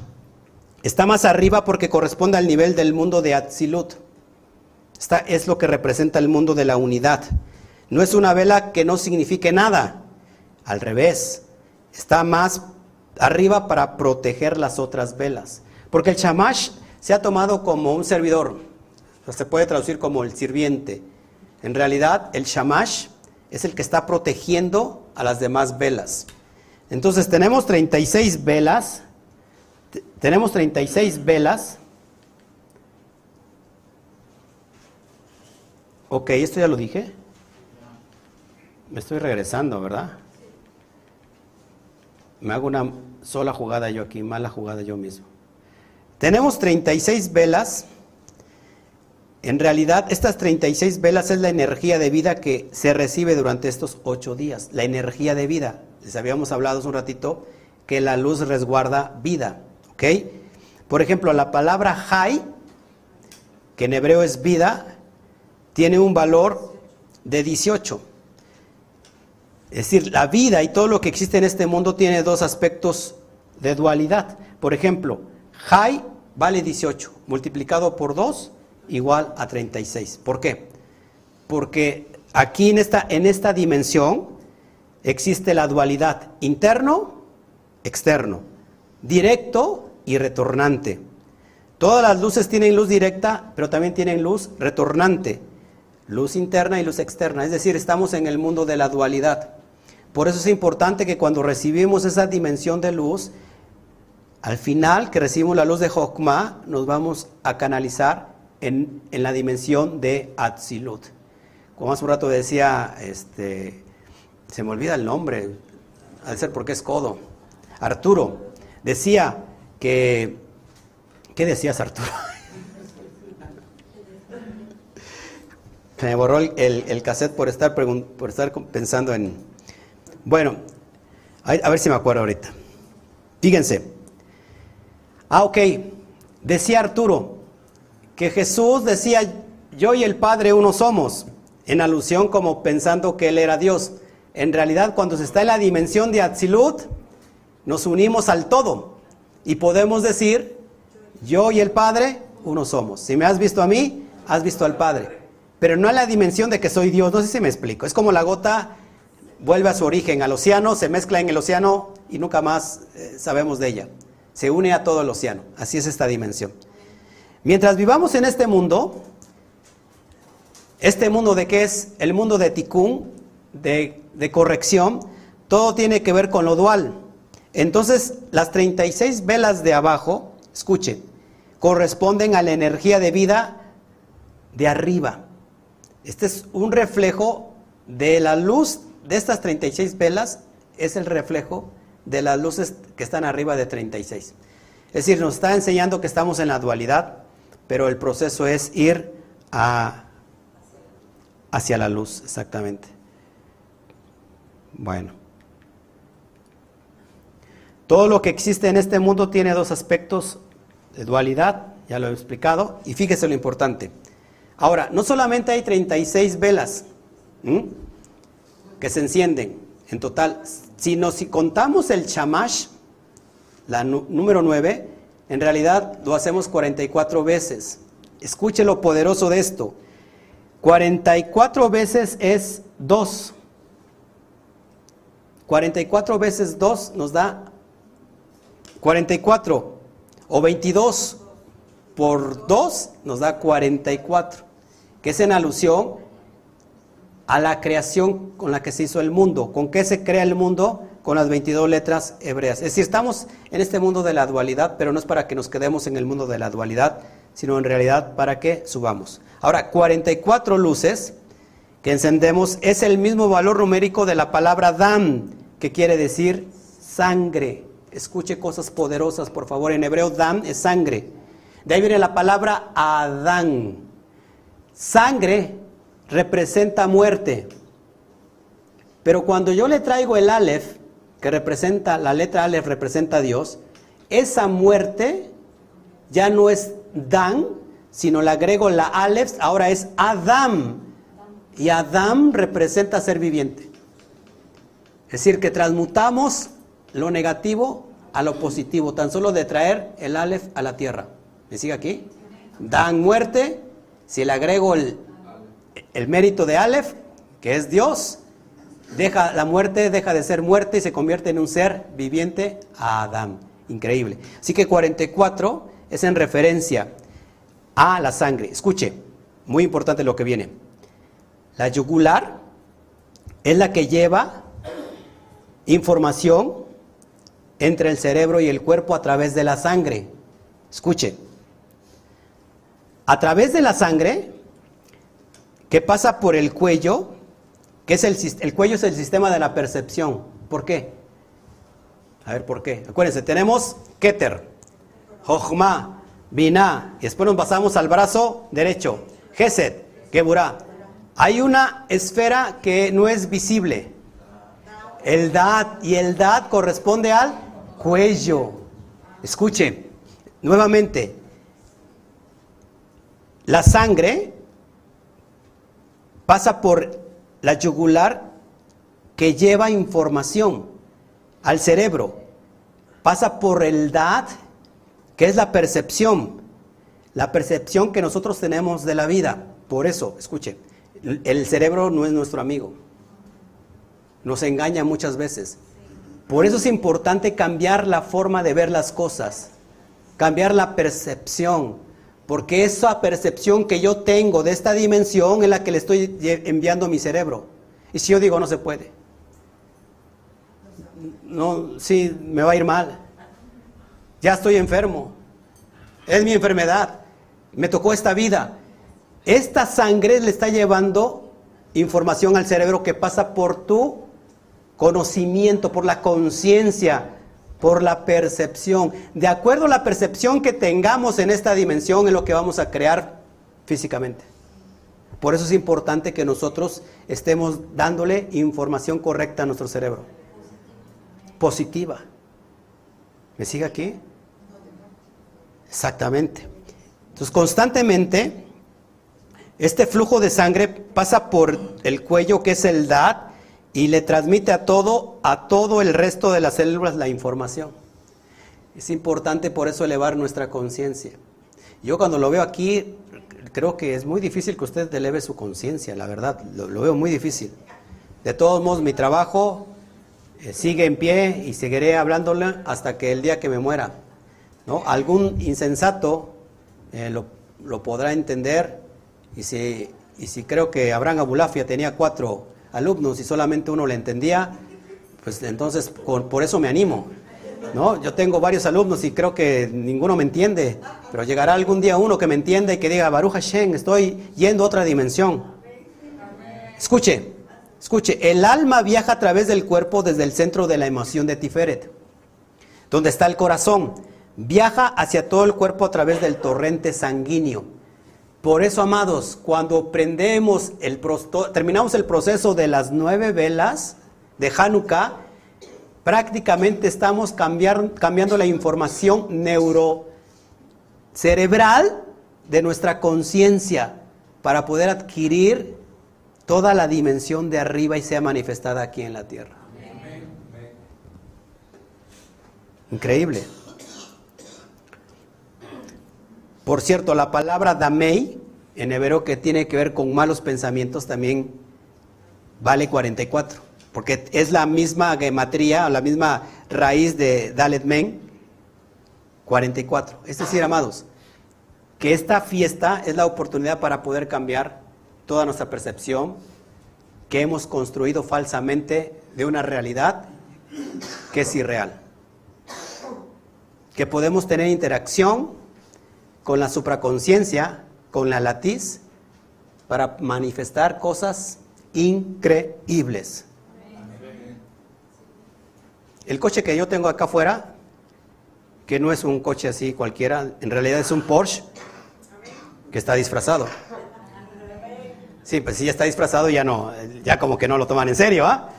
Speaker 1: está más arriba porque corresponde al nivel del mundo de Atzilut. Esta es lo que representa el mundo de la unidad. No es una vela que no signifique nada. Al revés, está más arriba para proteger las otras velas. Porque el Shamash se ha tomado como un servidor. se puede traducir como el sirviente. En realidad, el Shamash es el que está protegiendo a las demás velas. Entonces, tenemos 36 velas. Tenemos 36 velas. Ok, esto ya lo dije. Me estoy regresando, ¿verdad? Me hago una sola jugada yo aquí, mala jugada yo mismo. Tenemos 36 velas. En realidad, estas 36 velas es la energía de vida que se recibe durante estos ocho días. La energía de vida. Les habíamos hablado hace un ratito que la luz resguarda vida. ¿Ok? Por ejemplo, la palabra Hay, que en hebreo es vida, tiene un valor de 18. Es decir, la vida y todo lo que existe en este mundo tiene dos aspectos de dualidad. Por ejemplo, Jai vale 18, multiplicado por 2 igual a 36. ¿Por qué? Porque aquí en esta, en esta dimensión existe la dualidad interno, externo, directo y retornante. Todas las luces tienen luz directa, pero también tienen luz retornante, luz interna y luz externa. Es decir, estamos en el mundo de la dualidad. Por eso es importante que cuando recibimos esa dimensión de luz, al final que recibimos la luz de Jokma, nos vamos a canalizar en, la dimensión de Atzilut. Como hace un rato decía, este, se me olvida el nombre, al ser porque es codo, Arturo, decía que, ¿qué decías Arturo? me borró el, el, cassette por estar, por estar pensando en, bueno, a ver si me acuerdo ahorita. Fíjense. Ah, ok. Decía Arturo que Jesús decía, yo y el Padre uno somos, en alusión como pensando que Él era Dios. En realidad, cuando se está en la dimensión de Atzilut, nos unimos al todo y podemos decir, yo y el Padre uno somos. Si me has visto a mí, has visto al Padre. Pero no en la dimensión de que soy Dios, no sé si me explico. Es como la gota vuelve a su origen, al océano, se mezcla en el océano y nunca más eh, sabemos de ella. Se une a todo el océano. Así es esta dimensión. Mientras vivamos en este mundo, este mundo de qué es? El mundo de tikkun, de, de corrección, todo tiene que ver con lo dual. Entonces, las 36 velas de abajo, escuchen, corresponden a la energía de vida de arriba. Este es un reflejo de la luz de estas 36 velas es el reflejo de las luces que están arriba de 36. Es decir, nos está enseñando que estamos en la dualidad, pero el proceso es ir hacia la luz, exactamente. Bueno. Todo lo que existe en este mundo tiene dos aspectos de dualidad, ya lo he explicado, y fíjese lo importante. Ahora, no solamente hay 36 velas, que se encienden en total. Sino si contamos el chamash, la número 9, en realidad lo hacemos 44 veces. Escuche lo poderoso de esto. 44 veces es 2. 44 veces 2 nos da 44. O 22 por 2 nos da 44. Que es en alusión a la creación con la que se hizo el mundo. ¿Con qué se crea el mundo? Con las 22 letras hebreas. Es decir, estamos en este mundo de la dualidad, pero no es para que nos quedemos en el mundo de la dualidad, sino en realidad para que subamos. Ahora, 44 luces que encendemos es el mismo valor numérico de la palabra dam, que quiere decir sangre. Escuche cosas poderosas, por favor. En hebreo, dam es sangre. De ahí viene la palabra Adán. Sangre representa muerte. Pero cuando yo le traigo el Aleph, que representa, la letra Aleph representa a Dios, esa muerte ya no es Dan, sino le agrego la Aleph, ahora es Adam. Y Adam representa ser viviente. Es decir, que transmutamos lo negativo a lo positivo, tan solo de traer el Aleph a la tierra. ¿Me sigue aquí? Dan muerte, si le agrego el, el mérito de Aleph, que es Dios, deja la muerte, deja de ser muerte y se convierte en un ser viviente a Adán. Increíble. Así que 44 es en referencia a la sangre. Escuche, muy importante lo que viene. La yugular es la que lleva información entre el cerebro y el cuerpo a través de la sangre. Escuche, a través de la sangre que pasa por el cuello, que es el, el cuello es el sistema de la percepción. ¿Por qué? A ver, ¿por qué? Acuérdense, tenemos Keter, Jochma, Binah, y después nos pasamos al brazo derecho, Geset, Geburah. Hay una esfera que no es visible, el Dad, y el Dad corresponde al cuello. Escuche, nuevamente, la sangre pasa por la yugular que lleva información al cerebro. Pasa por el DAD, que es la percepción, la percepción que nosotros tenemos de la vida. Por eso, escuche, el cerebro no es nuestro amigo. Nos engaña muchas veces. Por eso es importante cambiar la forma de ver las cosas, cambiar la percepción, porque esa percepción que yo tengo de esta dimensión es la que le estoy enviando mi cerebro. Y si yo digo no se puede, no, sí, me va a ir mal. Ya estoy enfermo. Es mi enfermedad. Me tocó esta vida. Esta sangre le está llevando información al cerebro que pasa por tu conocimiento, por la conciencia, por la percepción. De acuerdo a la percepción que tengamos en esta dimensión es lo que vamos a crear físicamente. Por eso es importante que nosotros estemos dándole información correcta a nuestro cerebro positiva. ¿Me sigue aquí? Exactamente. Entonces, constantemente, este flujo de sangre pasa por el cuello, que es el DAD, y le transmite a todo, a todo el resto de las células la información. Es importante por eso elevar nuestra conciencia. Yo cuando lo veo aquí, creo que es muy difícil que usted eleve su conciencia, la verdad, lo, veo muy difícil. De todos modos, mi trabajo eh, sigue en pie y seguiré hablándole hasta que el día que me muera. ¿no? Algún insensato eh, lo, podrá entender y si, y si creo que Abraham Abulafia tenía cuatro alumnos y solamente uno le entendía, pues entonces por, eso me animo. ¿no? Yo tengo varios alumnos y creo que ninguno me entiende, pero llegará algún día uno que me entienda y que diga, Baruch Hashem, estoy yendo a otra dimensión. Escuche, Escuche, el alma viaja a través del cuerpo desde el centro de la emoción de Tiferet, donde está el corazón. Viaja hacia todo el cuerpo a través del torrente sanguíneo. Por eso, amados, cuando prendemos el terminamos el proceso de las nueve velas de Hanukkah, prácticamente estamos cambiando la información neurocerebral de nuestra conciencia para poder adquirir toda la dimensión de arriba y sea manifestada aquí en la tierra. Increíble. Por cierto, la palabra damei en hebreo que tiene que ver con malos pensamientos también vale 44, porque es la misma gematría, la misma raíz de Dalet Men, 44. Es decir, amados, que esta fiesta es la oportunidad para poder cambiar toda nuestra percepción que hemos construido falsamente de una realidad que es irreal. Que podemos tener interacción con la supraconciencia, con la latiz, para manifestar cosas increíbles. El coche que yo tengo acá afuera, que no es un coche así cualquiera, en realidad es un Porsche que está disfrazado. Sí, pues si ya está disfrazado, ya no, ya como que no lo toman en serio, ¿ah?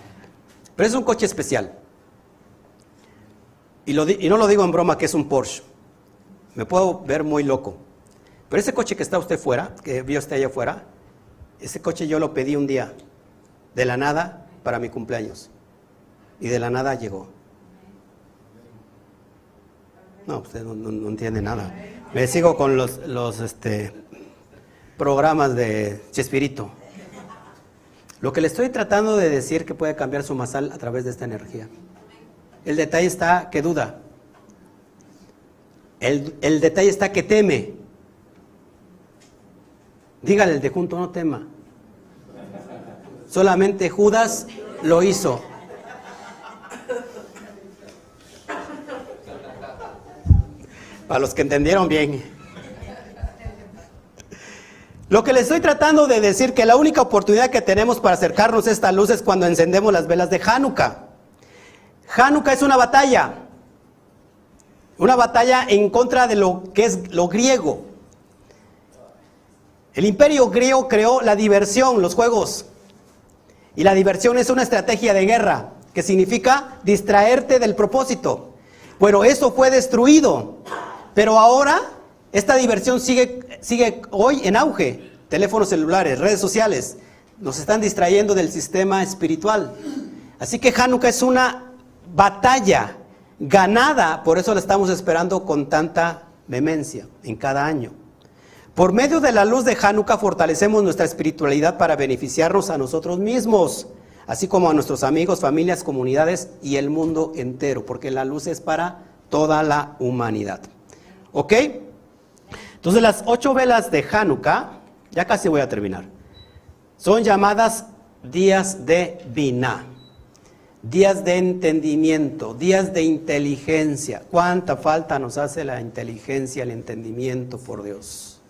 Speaker 1: Pero es un coche especial. Y, y no lo digo en broma que es un Porsche. Me puedo ver muy loco. Pero ese coche que está usted fuera, que vio usted allá afuera, ese coche yo lo pedí un día, de la nada, para mi cumpleaños. y de la nada llegó. No, usted no, entiende nada. Me sigo con los, los este, programas de Chespirito. Lo que le estoy tratando de decir que puede cambiar su masal a través de esta energía. El detalle está que duda. El, detalle está que teme. Dígale el de junto, no tema. Solamente Judas lo hizo. Para los que entendieron bien. Lo que les estoy tratando de decir que la única oportunidad que tenemos para acercarnos a esta luz es cuando encendemos las velas de Hanukkah. Hanukkah es una batalla. Una batalla en contra de lo que es lo griego. El imperio griego creó la diversión, los juegos. Y la diversión es una estrategia de guerra, que significa distraerte del propósito. Bueno, eso fue destruido. Pero ahora esta diversión sigue, sigue hoy en auge. Teléfonos celulares, redes sociales, nos están distrayendo del sistema espiritual. Así que Hanukkah es una batalla ganada, por eso la estamos esperando con tanta vehemencia en cada año. Por medio de la luz de Hanukkah fortalecemos nuestra espiritualidad para beneficiarnos a nosotros mismos, así como a nuestros amigos, familias, comunidades y el mundo entero, porque la luz es para toda la humanidad. ¿Ok? Entonces las ocho velas de Hanukkah, ya casi voy a terminar, son llamadas días de Binah, días de entendimiento, días de inteligencia. ¿Cuánta falta nos hace la inteligencia, el entendimiento por Dios?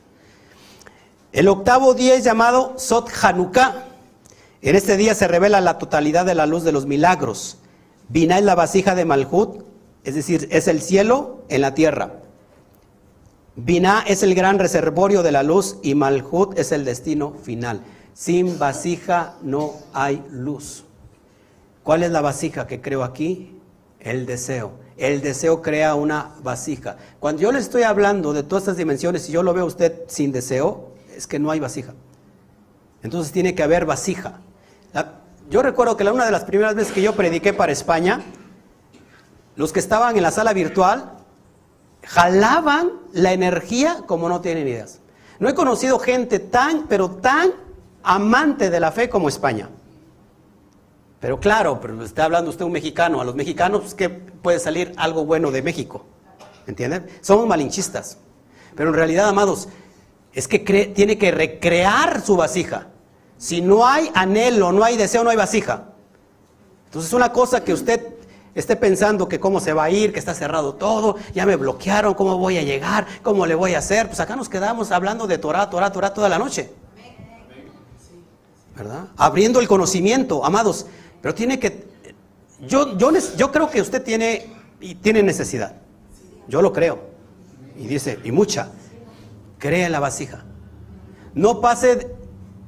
Speaker 1: El octavo día es llamado Sot Hanukkah. En este día se revela la totalidad de la luz de los milagros. Binah es la vasija de Malhut, es decir, es el cielo en la tierra. Binah es el gran reservorio de la luz y Malhut es el destino final. Sin vasija no hay luz. ¿Cuál es la vasija que creo aquí? El deseo. El deseo crea una vasija. Cuando yo le estoy hablando de todas estas dimensiones y yo lo veo a usted sin deseo, es que no hay vasija. Entonces tiene que haber vasija. yo recuerdo que una de las primeras veces que yo prediqué para España, los que estaban en la sala virtual jalaban la energía como no tienen ideas. No he conocido gente tan, pero tan amante de la fe como España. Pero claro, pero está hablando usted un mexicano. A los mexicanos, pues, ¿qué puede salir algo bueno de México? ¿Entienden? Somos malinchistas. Pero en realidad, amados, es que tiene que recrear su vasija. Si no hay anhelo, no hay deseo, no hay vasija. Entonces una cosa que usted esté pensando que cómo se va a ir, que está cerrado todo, ya me bloquearon, cómo voy a llegar, cómo le voy a hacer, pues acá nos quedamos hablando de Torah, Torah, Torah toda la noche. ¿Verdad? Abriendo el conocimiento, amados, pero tiene que yo yo yo creo que usted tiene y tiene necesidad. Yo lo creo. Y dice, y mucha crea la vasija. No pase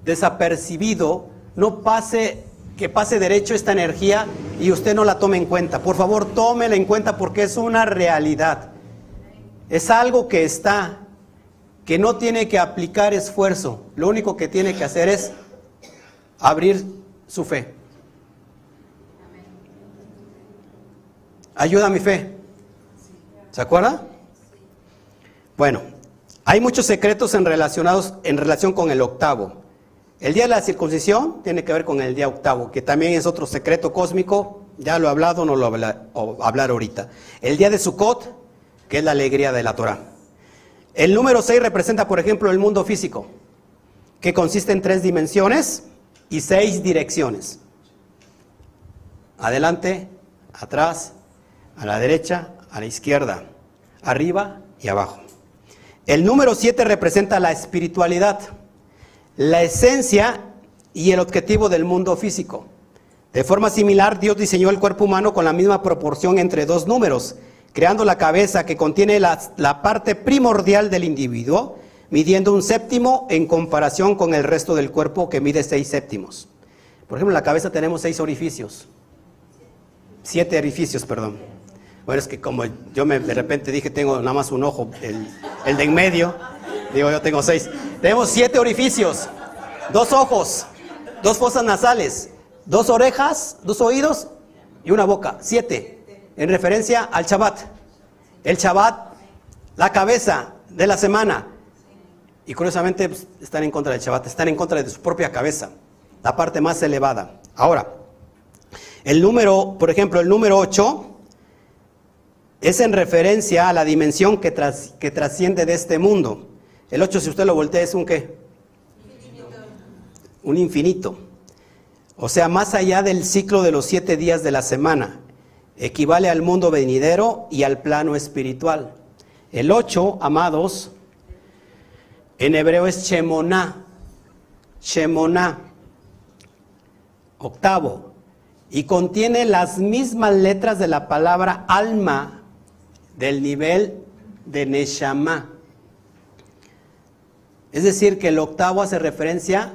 Speaker 1: desapercibido, no pase que pase derecho esta energía y usted no la tome en cuenta. Por favor, tómela en cuenta porque es una realidad. Es algo que está, que no tiene que aplicar esfuerzo. Lo único que tiene que hacer es abrir su fe. Ayuda a mi fe. ¿Se acuerda? Bueno, hay muchos secretos en, relacionados, en relación con el octavo. El día de la circuncisión tiene que ver con el día octavo, que también es otro secreto cósmico, ya lo he hablado, no lo voy a hablar ahorita. El día de Sukkot, que es la alegría de la Torah. El número 6 representa, por ejemplo, el mundo físico, que consiste en tres dimensiones y seis direcciones. Adelante, atrás, a la derecha, a la izquierda, arriba y abajo. El número 7 representa la espiritualidad, la esencia y el objetivo del mundo físico. De forma similar, Dios diseñó el cuerpo humano con la misma proporción entre dos números, creando la cabeza que contiene la, parte primordial del individuo, midiendo un séptimo en comparación con el resto del cuerpo que mide seis séptimos. Por ejemplo, en la cabeza tenemos seis orificios, siete orificios, perdón. Bueno, es que como yo me, de repente dije tengo nada más un ojo, el, de en medio, digo yo tengo seis. Tenemos siete orificios, dos ojos, dos fosas nasales, dos orejas, dos oídos y una boca, siete, en referencia al Shabbat. El Shabbat, la cabeza de la semana. Y curiosamente pues, están en contra del Shabbat, están en contra de su propia cabeza, la parte más elevada. Ahora, el número, por ejemplo, el número 8 es en referencia a la dimensión que, que trasciende de este mundo. El 8, si usted lo voltea, es un qué? Un infinito. O sea, más allá del ciclo de los siete días de la semana. Equivale al mundo venidero y al plano espiritual. El 8, amados, en hebreo es Shemoná. Shemoná. Octavo. Y contiene las mismas letras de la palabra alma del nivel de Neshama. Es decir, que el octavo hace referencia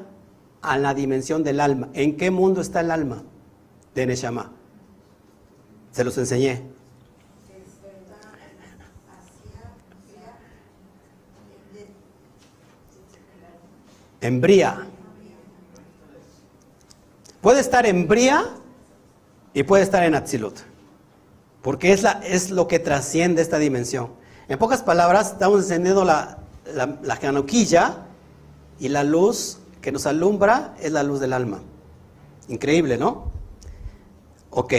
Speaker 1: a la dimensión del alma. ¿En qué mundo está el alma de Neshama? Se los enseñé. En Bría. Puede estar en Bría y puede estar en Atzilut. Porque es, lo que trasciende esta dimensión. En pocas palabras, estamos encendiendo la, la, la y la luz que nos alumbra es la luz del alma. Increíble, ¿no? Ok.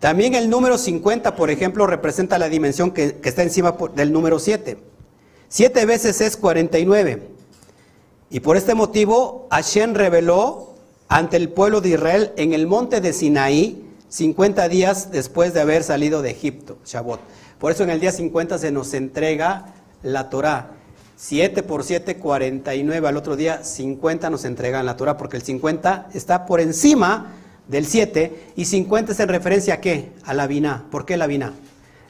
Speaker 1: También el número 50, por ejemplo, representa la dimensión que, que está encima del número 7. Siete veces es 49. Y por este motivo, Hashem reveló ante el pueblo de Israel en el monte de Sinaí 50 días después de haber salido de Egipto, Shabbat. Por eso en el día 50 se nos entrega la Torah. 7 por 7, 49. Al otro día 50 nos entregan la Torah porque el 50 está por encima del 7 y 50 es en referencia a qué? A la Biná. ¿Por qué la Biná?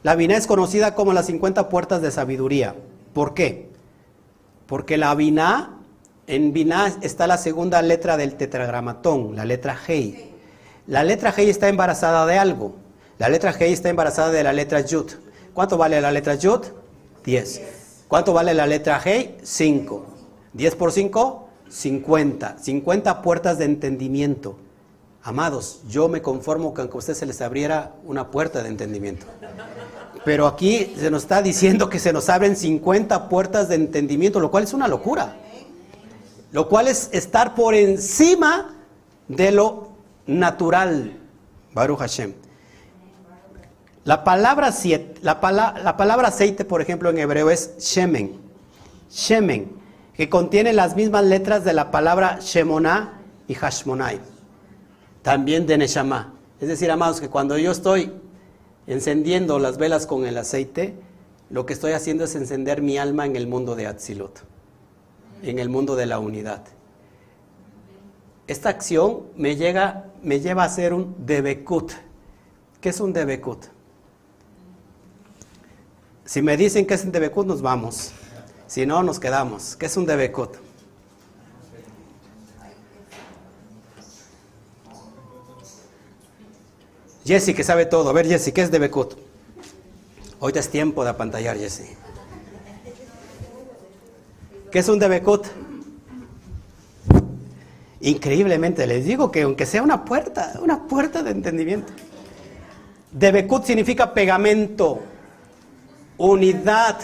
Speaker 1: La Biná es conocida como las 50 puertas de sabiduría. ¿Por qué? Porque la Biná, en Biná está la segunda letra del tetragramatón, la letra Hei. La letra G está embarazada de algo. La letra G está embarazada de la letra Yud. ¿Cuánto vale la letra Yud? 10. ¿Cuánto vale la letra G? 5. 10 por 5, 50. 50 puertas de entendimiento. Amados, yo me conformo con que a usted se les abriera una puerta de entendimiento. Pero aquí se nos está diciendo que se nos abren 50 puertas de entendimiento, lo cual es una locura. Lo cual es estar por encima de lo natural. Baruch Hashem. La palabra, la, la palabra aceite, por ejemplo, en hebreo es shemen. Shemen, que contiene las mismas letras de la palabra shemoná y hashmonai. También de neshama. Es decir, amados, que cuando yo estoy encendiendo las velas con el aceite, lo que estoy haciendo es encender mi alma en el mundo de Atzilut, en el mundo de la unidad. Esta acción me, llega, me lleva a ser un debekut. ¿Qué es un debekut? Si me dicen que es un debekut, nos vamos. Si no, nos quedamos. ¿Qué es un debekut? Jesse, que sabe todo. A ver, Jesse, ¿qué es debekut? Hoy es tiempo de apantallar, Jesse. ¿Qué es un debekut? Increíblemente les digo que aunque sea una puerta, una puerta de entendimiento. Debekut significa pegamento, unidad,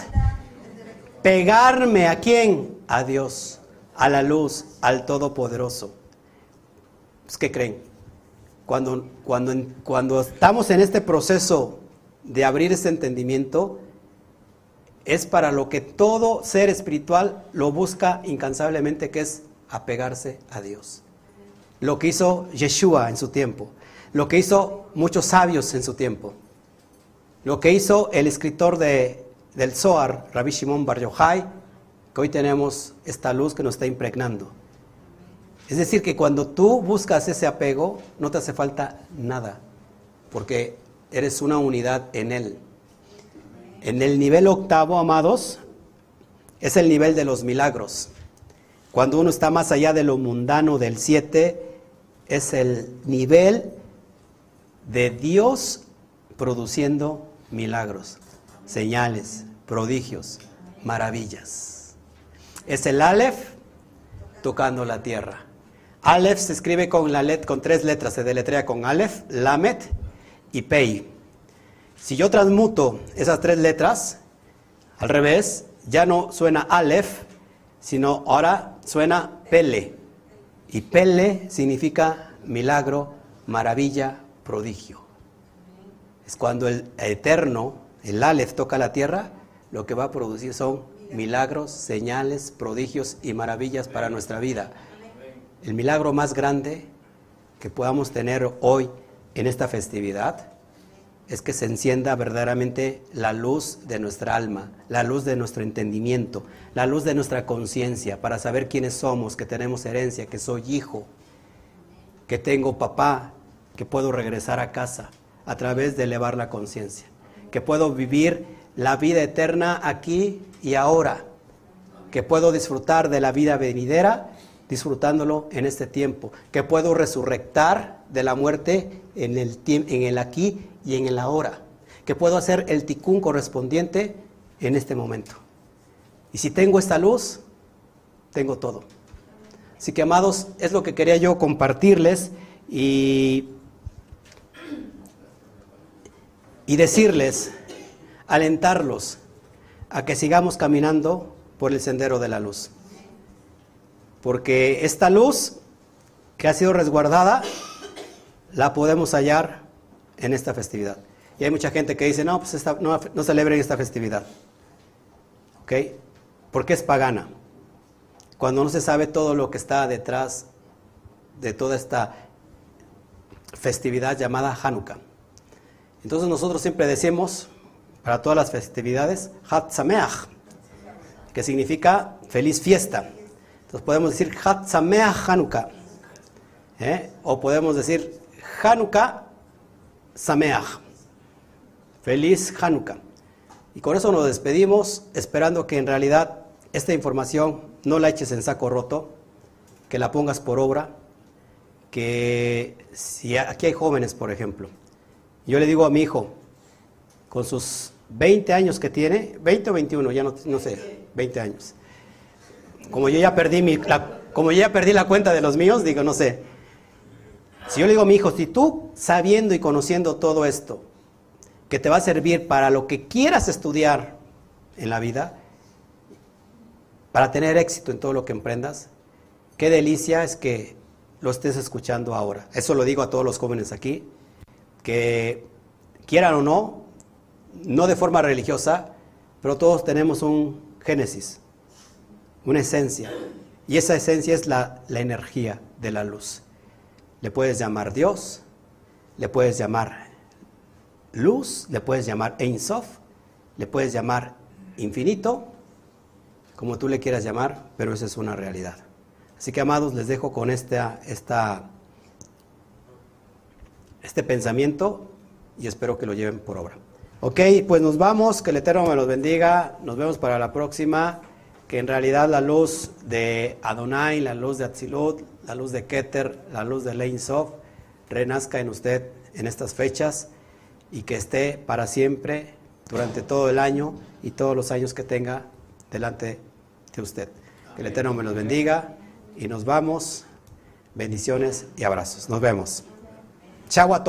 Speaker 1: pegarme a quién? A Dios, a la luz, al Todopoderoso. Pues, ¿Qué creen? Cuando, cuando, cuando estamos en este proceso de abrir ese entendimiento, es para lo que todo ser espiritual lo busca incansablemente, que es apegarse a Dios. Lo que hizo Yeshua en su tiempo, lo que hizo muchos sabios en su tiempo, lo que hizo el escritor de, del Zohar, Rabbi Shimon Bar Yochai, que hoy tenemos esta luz que nos está impregnando. Es decir, que cuando tú buscas ese apego, no te hace falta nada, porque eres una unidad en Él. En el nivel octavo, amados, es el nivel de los milagros. Cuando uno está más allá de lo mundano del 7, es el nivel de Dios produciendo milagros, señales, prodigios, maravillas. Es el Aleph tocando la tierra. Aleph se escribe con, la let, con tres letras, se deletrea con Aleph, Lamet y Pei. Si yo transmuto esas tres letras, al revés, ya no suena Aleph, sino ahora suena Pele. Y Pele significa milagro, maravilla, prodigio. Es cuando el eterno, el Aleph, toca la tierra, lo que va a producir son milagros, señales, prodigios y maravillas para nuestra vida. El milagro más grande que podamos tener hoy en esta festividad es que se encienda verdaderamente la luz de nuestra alma, la luz de nuestro entendimiento, la luz de nuestra conciencia, para saber quiénes somos, que tenemos herencia, que soy hijo, que tengo papá, que puedo regresar a casa a través de elevar la conciencia, que puedo vivir la vida eterna aquí y ahora, que puedo disfrutar de la vida venidera disfrutándolo en este tiempo, que puedo resurrectar de la muerte en el, en el aquí y en el ahora, que puedo hacer el ticún correspondiente en este momento. Y si tengo esta luz, tengo todo. Así que, amados, es lo que quería yo compartirles y, y decirles, alentarlos a que sigamos caminando por el sendero de la luz. Porque esta luz que ha sido resguardada, la podemos hallar en esta festividad. Y hay mucha gente que dice, no, pues no, celebren esta festividad. ¿Ok? Porque es pagana. Cuando no se sabe todo lo que está detrás de toda esta festividad llamada Hanukkah. Entonces nosotros siempre decimos, para todas las festividades, Hat Sameach, que significa feliz fiesta. Entonces podemos decir Hat Sameach Hanukkah. ¿eh? O podemos decir Hanukkah Sameach. Feliz Hanukkah. Y con eso nos despedimos, esperando que en realidad esta información no la eches en saco roto, que la pongas por obra, que si aquí hay jóvenes, por ejemplo, yo le digo a mi hijo, con sus 20 años que tiene, 20 o 21, ya no, no sé, 20 años. Como yo ya perdí mi, como yo ya perdí la cuenta de los míos, digo, no sé, si yo le digo a mi hijo, si tú sabiendo y conociendo todo esto, que te va a servir para lo que quieras estudiar en la vida, para tener éxito en todo lo que emprendas, qué delicia es que lo estés escuchando ahora. Eso lo digo a todos los jóvenes aquí, que quieran o no, no de forma religiosa, pero todos tenemos un génesis, una esencia, y esa esencia es la, la energía de la luz. Le puedes llamar Dios, le puedes llamar luz, le puedes llamar Ein Sof, le puedes llamar infinito, como tú le quieras llamar, pero esa es una realidad. Así que amados, les dejo con esta, esta, este pensamiento y espero que lo lleven por obra. Ok, pues nos vamos, que el Eterno me los bendiga, nos vemos para la próxima, que en realidad la luz de Adonai, la luz de Atzilut, la luz de Keter, la luz de Lein Sof, renazca en usted en estas fechas y que esté para siempre durante todo el año y todos los años que tenga delante de usted. Que el Eterno me los bendiga y nos vamos. Bendiciones y abrazos. Nos vemos. Chau a